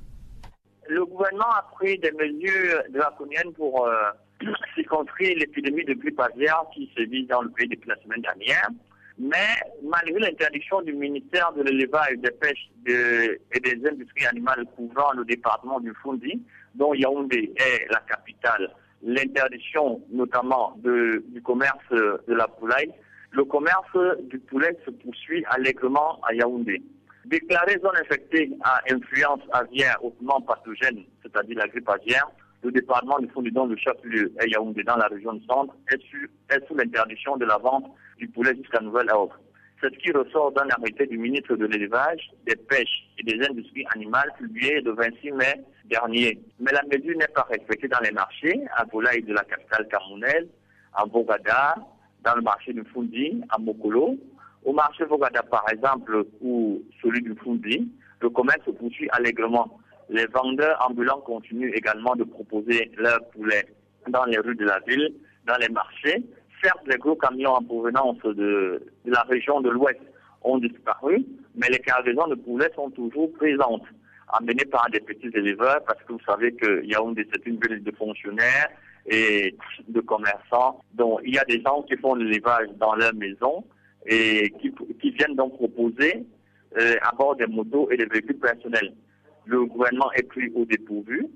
Le gouvernement a pris des mesures draconiennes pour euh, compris l'épidémie de grippe aviaire qui se vit dans le pays depuis la semaine dernière. Mais malgré l'interdiction du ministère de l'élevage, des pêches et des industries animales couvrant le département du Fundi, dont Yaoundé est la capitale, l'interdiction notamment du commerce de la poulaille, le commerce du poulet se poursuit allègrement à Yaoundé. Déclarée zone infectée à influence aviaire hautement pathogène, c'est-à-dire la grippe aviaire, le département du Fondidon, le chef-lieu Yaoundé dans la région du centre, est, sous l'interdiction de la vente du poulet jusqu'à nouvel ordre. C'est ce qui ressort d'un arrêté du ministre de l'Élevage, des Pêches et des Industries animales publié le 26 mai dernier. Mais la mesure n'est pas respectée dans les marchés, à Volaille de la capitale camerounaise, à Bogada, dans le marché du Fundi, à Mokolo. Au marché Bogada, par exemple, ou celui du Fundi, le commerce se poursuit allègrement les vendeurs ambulants continuent également de proposer leurs poulets dans les rues de la ville, dans les marchés. Certes, les gros camions en provenance de, la région de l'Ouest ont disparu, mais les cargaisons de poulets sont toujours présentes, amenées par des petits éleveurs, parce que vous savez que Yaoundé, c'est une ville de fonctionnaires et de commerçants. Donc, il y a des gens qui font l'élevage dans leur maison et qui, viennent donc proposer euh, à bord des motos et des véhicules personnels le gouvernement est pris au dépourvu.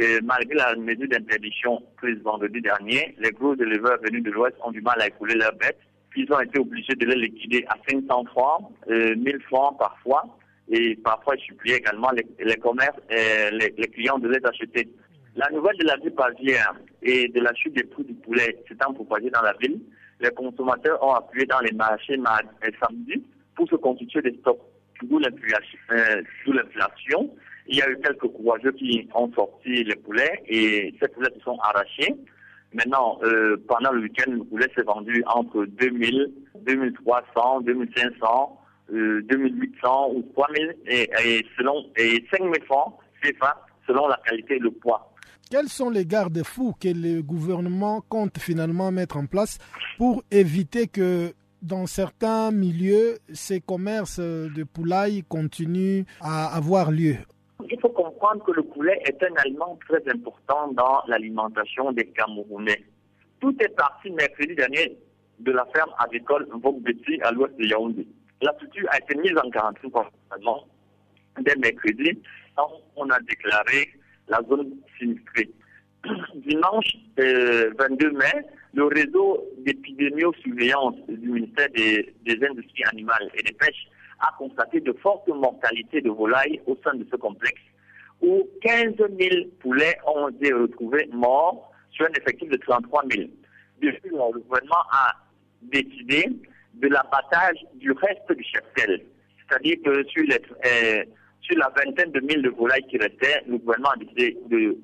Et malgré la mesure d'interdiction prise vendredi dernier, les gros éleveurs venus de l'Ouest ont du mal à écouler leurs bêtes. Ils ont été obligés de les liquider à 500 francs, euh, 1000 francs parfois, et parfois ils supplient également les, commerces et les, clients de les acheter. La nouvelle de la grippe aviaire et de la chute des prix du poulet s'étant propagée dans la ville, les consommateurs ont appuyé dans les marchés et samedi pour se constituer des stocks, d'où l'inflation. Euh, il y a eu quelques courageux qui ont sorti les poulets et ces poulets se sont arrachés. Maintenant, euh, pendant le week-end, le poulet s'est vendu entre 2000, 2300, 2500, 2800 ou 3000 et, et selon et 5000 francs CFA selon la qualité et le poids. Quels sont les garde-fous que le gouvernement compte finalement mettre en place pour éviter que dans certains milieux, ces commerces de poulailles continuent à avoir lieu? Il faut comprendre que le poulet est un aliment très important dans l'alimentation des Camerounais. Tout est parti mercredi dernier de la ferme agricole Vogbeti à l'ouest de Yaoundé. La structure a été mise en garantie complètement dès mercredi quand on a déclaré la zone sinistrée. Dimanche 22 euh, mai, le réseau d'épidémio-surveillance du ministère des Industries animales et des Pêches a constaté de fortes mortalités de volailles au sein de ce complexe, où 15 000 poulets ont été retrouvés morts sur un effectif de 33 000. Depuis, le gouvernement a décidé de l'abattage du reste du cheptel. C'est-à-dire que sur, euh, sur la vingtaine de mille de volailles qui restaient, le gouvernement a décidé de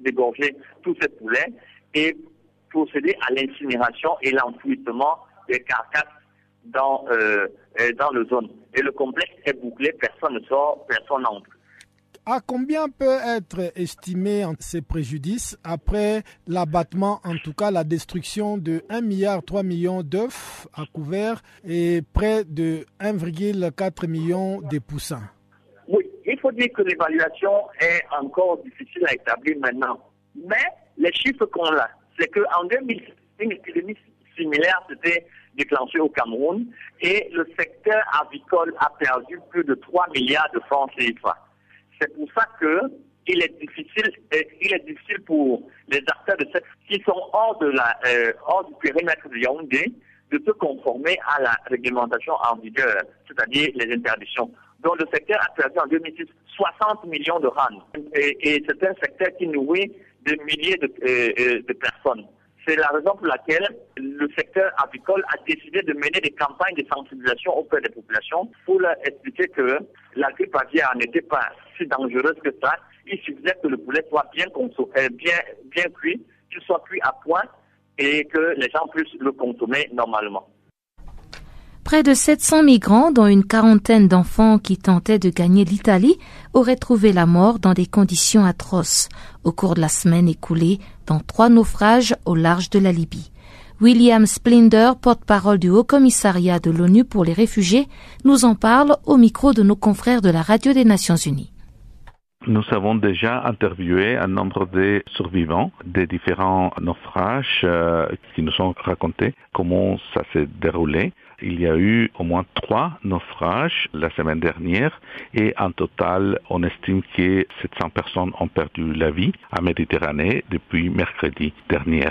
dégorger tous ces poulets et procéder à l'incinération et l'enfouissement des carcasses dans, euh, dans le zone. Et le complexe est bouclé, personne ne sort, personne n'entre. À combien peut être estimé ces préjudices après l'abattement, en tout cas la destruction de 1 milliard 3 millions d'œufs à couvert et près de 1,4 million de poussins? Oui, il faut dire que l'évaluation est encore difficile à établir maintenant. Mais les chiffres qu'on a, c'est qu'en 2000, une épidémie similaire s'était déclenchée au Cameroun et le secteur avicole a perdu plus de 3 milliards de francs CFA. C'est pour ça que il est difficile, euh, il est difficile pour les acteurs de cette qui sont hors de la, euh, hors du périmètre de Yaoundé de se conformer à la réglementation en vigueur, c'est-à-dire les interdictions. Donc le secteur a perdu en 2006 60 millions de rangs. Et, c'est un secteur qui nourrit des milliers de, euh, de personnes. C'est la raison pour laquelle le secteur avicole a décidé de mener des campagnes de sensibilisation auprès des populations pour leur expliquer que la grippe aviaire n'était pas si dangereuse que ça. Il suffisait que le poulet soit bien, euh, bien, bien cuit, qu'il soit cuit à point et que les gens puissent le consommer normalement. Près de 700 migrants, dont une quarantaine d'enfants qui tentaient de gagner l'Italie, auraient trouvé la mort dans des conditions atroces au cours de la semaine écoulée dans trois naufrages au large de la Libye. William Splinder, porte-parole du Haut Commissariat de l'ONU pour les réfugiés, nous en parle au micro de nos confrères de la Radio des Nations Unies. Nous avons déjà interviewé un nombre de survivants des différents naufrages euh, qui nous ont raconté comment ça s'est déroulé. Il y a eu au moins trois naufrages la semaine dernière et en total, on estime que 700 personnes ont perdu la vie en Méditerranée depuis mercredi dernier.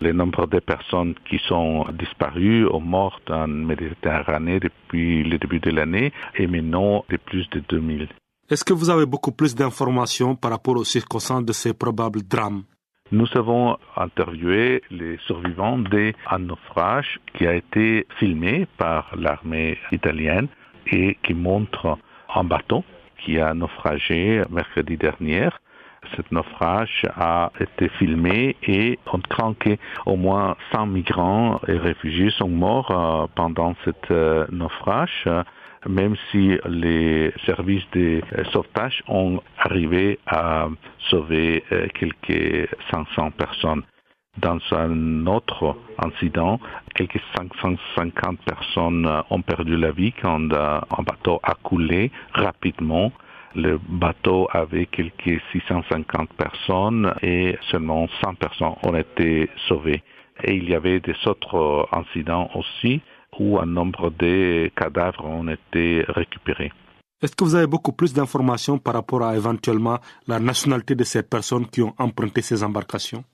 Le nombre de personnes qui sont disparues ou mortes en Méditerranée depuis le début de l'année est maintenant de plus de 2000. Est-ce que vous avez beaucoup plus d'informations par rapport aux circonstances de ces probables drames? Nous avons interviewé les survivants d'un naufrage qui a été filmé par l'armée italienne et qui montre un bateau qui a naufragé mercredi dernier. Ce naufrage a été filmé et on craint qu'au moins 100 migrants et réfugiés sont morts euh, pendant ce euh, naufrage même si les services de sauvetage ont arrivé à sauver euh, quelques 500 personnes. Dans un autre incident, quelques 550 personnes ont perdu la vie quand euh, un bateau a coulé rapidement. Le bateau avait quelques 650 personnes et seulement 100 personnes ont été sauvées. Et il y avait des autres incidents aussi où un nombre de cadavres ont été récupérés. Est-ce que vous avez beaucoup plus d'informations par rapport à éventuellement la nationalité de ces personnes qui ont emprunté ces embarcations?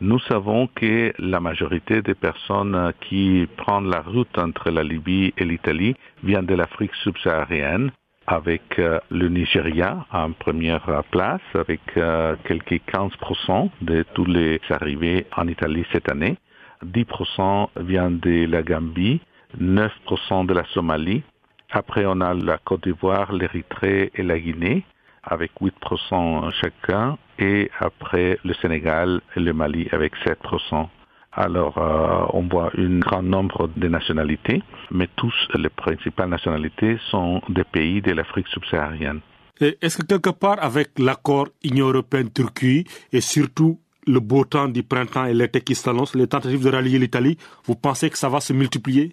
Nous savons que la majorité des personnes qui prennent la route entre la Libye et l'Italie viennent de l'Afrique subsaharienne, avec euh, le Nigeria en première place, avec euh, quelques 15% de tous les arrivés en Italie cette année. 10% viennent de la Gambie, 9% de la Somalie. Après, on a la Côte d'Ivoire, l'Érythrée et la Guinée, avec 8% chacun. Et après, le Sénégal et le Mali avec 7%. Alors, euh, on voit un grand nombre de nationalités, mais tous les principales nationalités sont des pays de l'Afrique subsaharienne. Est-ce que quelque part, avec l'accord Union européenne-Turquie et surtout le beau temps du printemps et l'été qui s'annonce, les tentatives de rallier l'Italie, vous pensez que ça va se multiplier?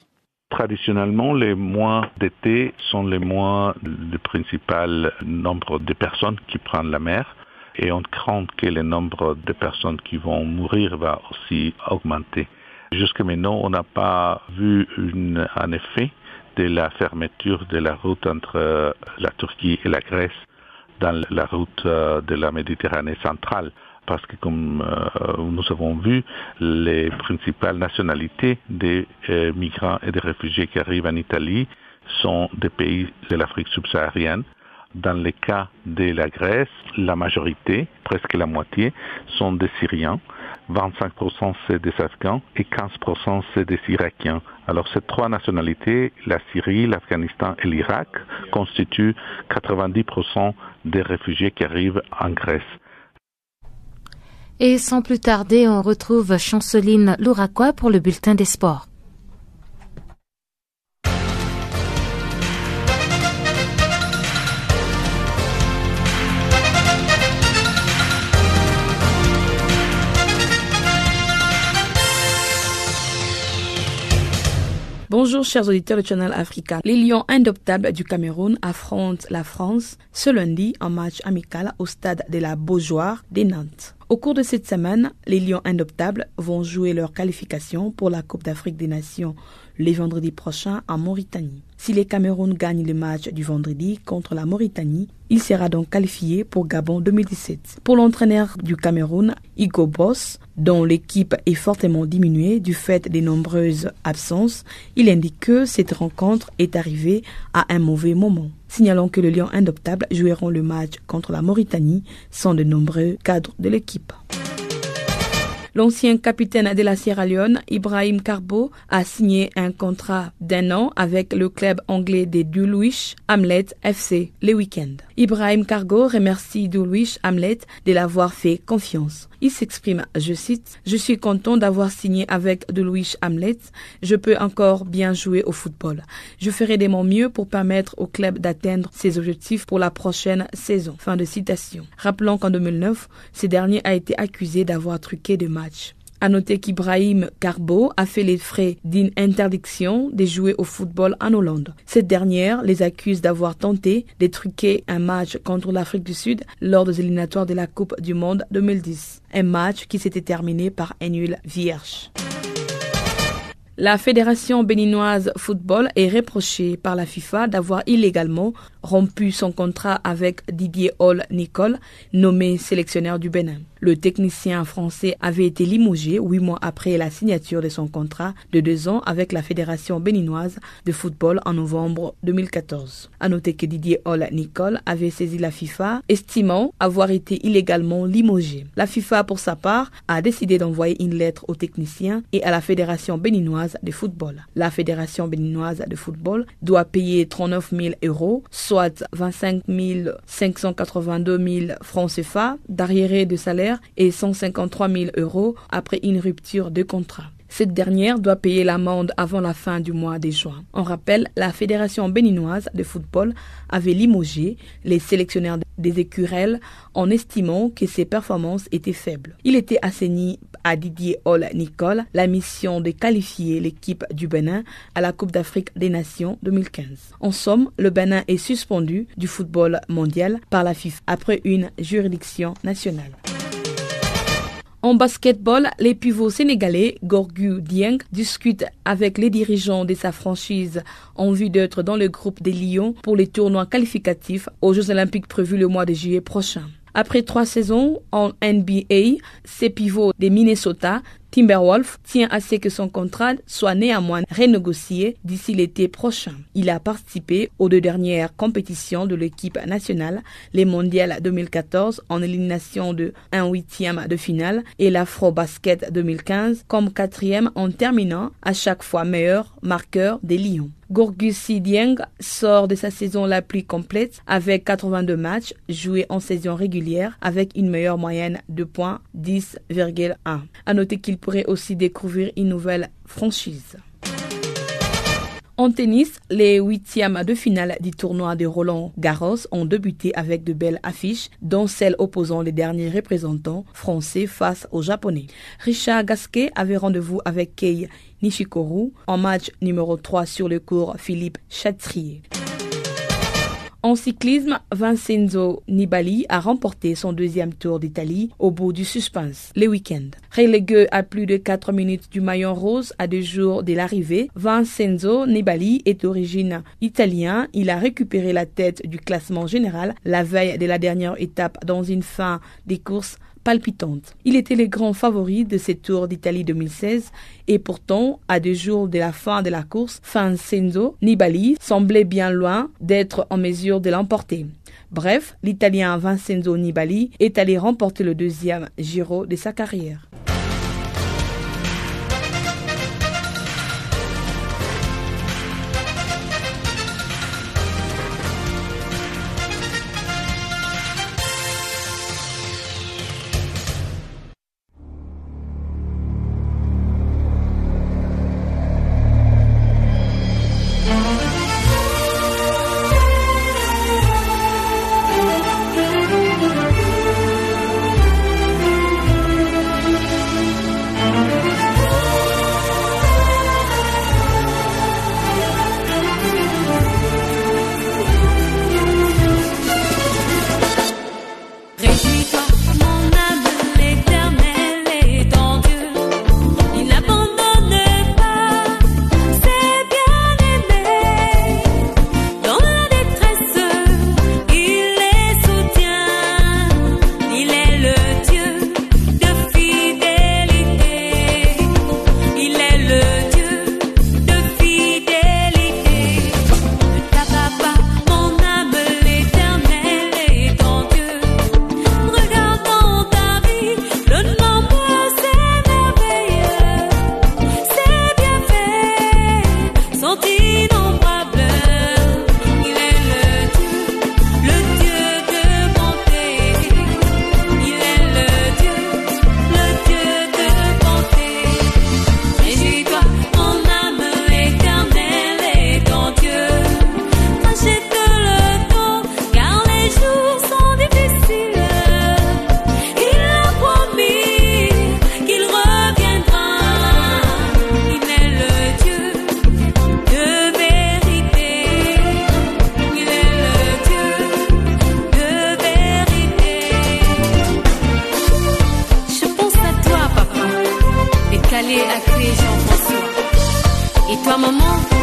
Traditionnellement, les mois d'été sont les mois le principal nombre de personnes qui prennent la mer et on craint que le nombre de personnes qui vont mourir va aussi augmenter. Jusqu'à maintenant, on n'a pas vu une, un effet de la fermeture de la route entre la Turquie et la Grèce dans la route de la Méditerranée centrale parce que comme euh, nous avons vu, les principales nationalités des euh, migrants et des réfugiés qui arrivent en Italie sont des pays de l'Afrique subsaharienne. Dans le cas de la Grèce, la majorité, presque la moitié, sont des Syriens. 25% c'est des Afghans et 15% c'est des Irakiens. Alors ces trois nationalités, la Syrie, l'Afghanistan et l'Irak, constituent 90% des réfugiés qui arrivent en Grèce. Et sans plus tarder, on retrouve Chanceline Louraquois pour le bulletin des sports. Bonjour chers auditeurs du Channel Africa. Les Lions indoptables du Cameroun affrontent la France ce lundi en match amical au stade de la Beaujoire des Nantes. Au cours de cette semaine, les Lions indoptables vont jouer leur qualification pour la Coupe d'Afrique des Nations le vendredi prochain en Mauritanie. Si les Cameroun gagnent le match du vendredi contre la Mauritanie, il sera donc qualifié pour Gabon 2017. Pour l'entraîneur du Cameroun, Igo Boss, dont l'équipe est fortement diminuée du fait des nombreuses absences, il indique que cette rencontre est arrivée à un mauvais moment. Signalons que les Lions indoptables joueront le match contre la Mauritanie sans de nombreux cadres de l'équipe. L'ancien capitaine de la Sierra Leone, Ibrahim Carbo, a signé un contrat d'un an avec le club anglais des Dulwich Hamlet FC le week-end. Ibrahim Cargo remercie Dulwich Hamlet de l'avoir fait confiance. Il s'exprime, je cite, Je suis content d'avoir signé avec Dulwich Hamlet. Je peux encore bien jouer au football. Je ferai de mon mieux pour permettre au club d'atteindre ses objectifs pour la prochaine saison. Fin de citation. Rappelons qu'en 2009, ce dernier a été accusé d'avoir truqué de matchs à noter qu'Ibrahim Carbo a fait les frais d'une interdiction de jouer au football en Hollande. Cette dernière les accuse d'avoir tenté de truquer un match contre l'Afrique du Sud lors des éliminatoires de la Coupe du Monde 2010. Un match qui s'était terminé par un nul vierge. La Fédération béninoise football est reprochée par la FIFA d'avoir illégalement rompu son contrat avec Didier Hall Nicole, nommé sélectionneur du Bénin. Le technicien français avait été limogé huit mois après la signature de son contrat de deux ans avec la Fédération béninoise de football en novembre 2014. À noter que Didier Hall Nicole avait saisi la FIFA, estimant avoir été illégalement limogé. La FIFA, pour sa part, a décidé d'envoyer une lettre au technicien et à la Fédération béninoise de football. La Fédération béninoise de football doit payer 39 000 euros, soit 25 582 000 francs CFA, d'arriéré de salaire et 153 000 euros après une rupture de contrat. Cette dernière doit payer l'amende avant la fin du mois de juin. On rappelle, la Fédération béninoise de football avait limogé les sélectionneurs des écurelles en estimant que ses performances étaient faibles. Il était assigné à Didier Hall Nicole la mission de qualifier l'équipe du Bénin à la Coupe d'Afrique des Nations 2015. En somme, le Bénin est suspendu du football mondial par la FIFA après une juridiction nationale. En basketball, les pivots sénégalais Gorgu Dieng discutent avec les dirigeants de sa franchise en vue d'être dans le groupe des Lions pour les tournois qualificatifs aux Jeux olympiques prévus le mois de juillet prochain. Après trois saisons en NBA, ces pivots des Minnesota Timberwolf tient à ce que son contrat soit néanmoins renégocié d'ici l'été prochain. Il a participé aux deux dernières compétitions de l'équipe nationale, les mondiales 2014 en élimination de 1 huitième de finale et l'Afro Basket 2015 comme quatrième en terminant à chaque fois meilleur marqueur des Lions. Sort de sa saison la plus complète avec 82 matchs joués en saison régulière avec une meilleure moyenne de points 10,1. À noter qu'il pourrait aussi découvrir une nouvelle franchise. En tennis, les huitièmes de finale du tournoi de Roland Garros ont débuté avec de belles affiches, dont celle opposant les derniers représentants français face aux Japonais. Richard Gasquet avait rendez-vous avec Kei Nishikoru en match numéro 3 sur le cours Philippe Chatrier. En cyclisme, Vincenzo Nibali a remporté son deuxième tour d'Italie au bout du suspense le week-end. Relégué à plus de 4 minutes du maillon rose à deux jours de l'arrivée, Vincenzo Nibali est d'origine italien. Il a récupéré la tête du classement général la veille de la dernière étape dans une fin des courses palpitante. Il était le grand favori de ces Tours d'Italie 2016 et pourtant, à deux jours de la fin de la course, Vincenzo Nibali semblait bien loin d'être en mesure de l'emporter. Bref, l'Italien Vincenzo Nibali est allé remporter le deuxième Giro de sa carrière. calé à Jean-François. Et toi, maman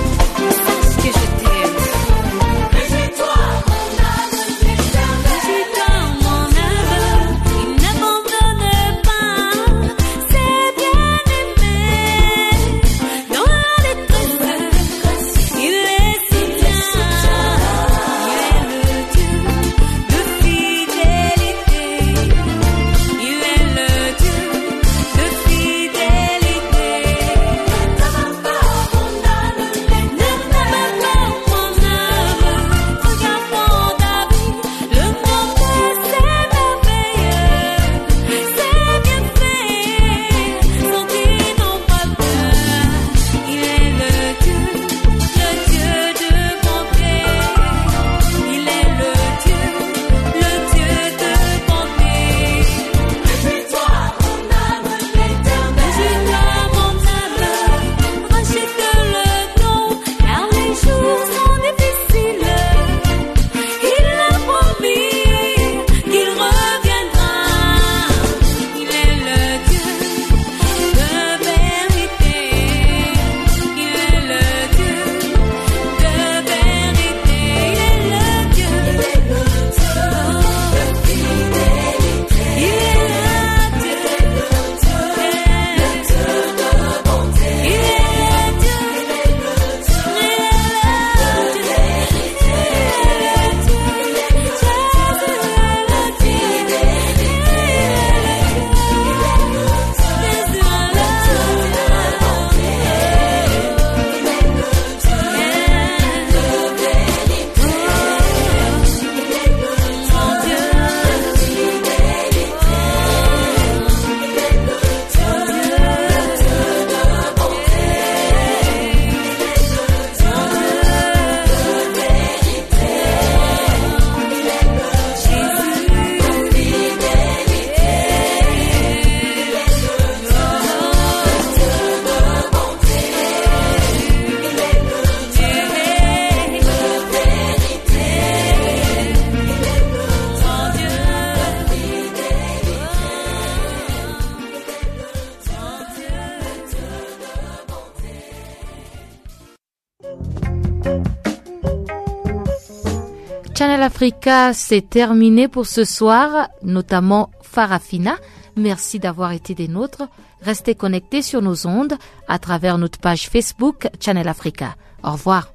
Africa, c'est terminé pour ce soir, notamment Farafina. Merci d'avoir été des nôtres. Restez connectés sur nos ondes à travers notre page Facebook Channel Africa. Au revoir.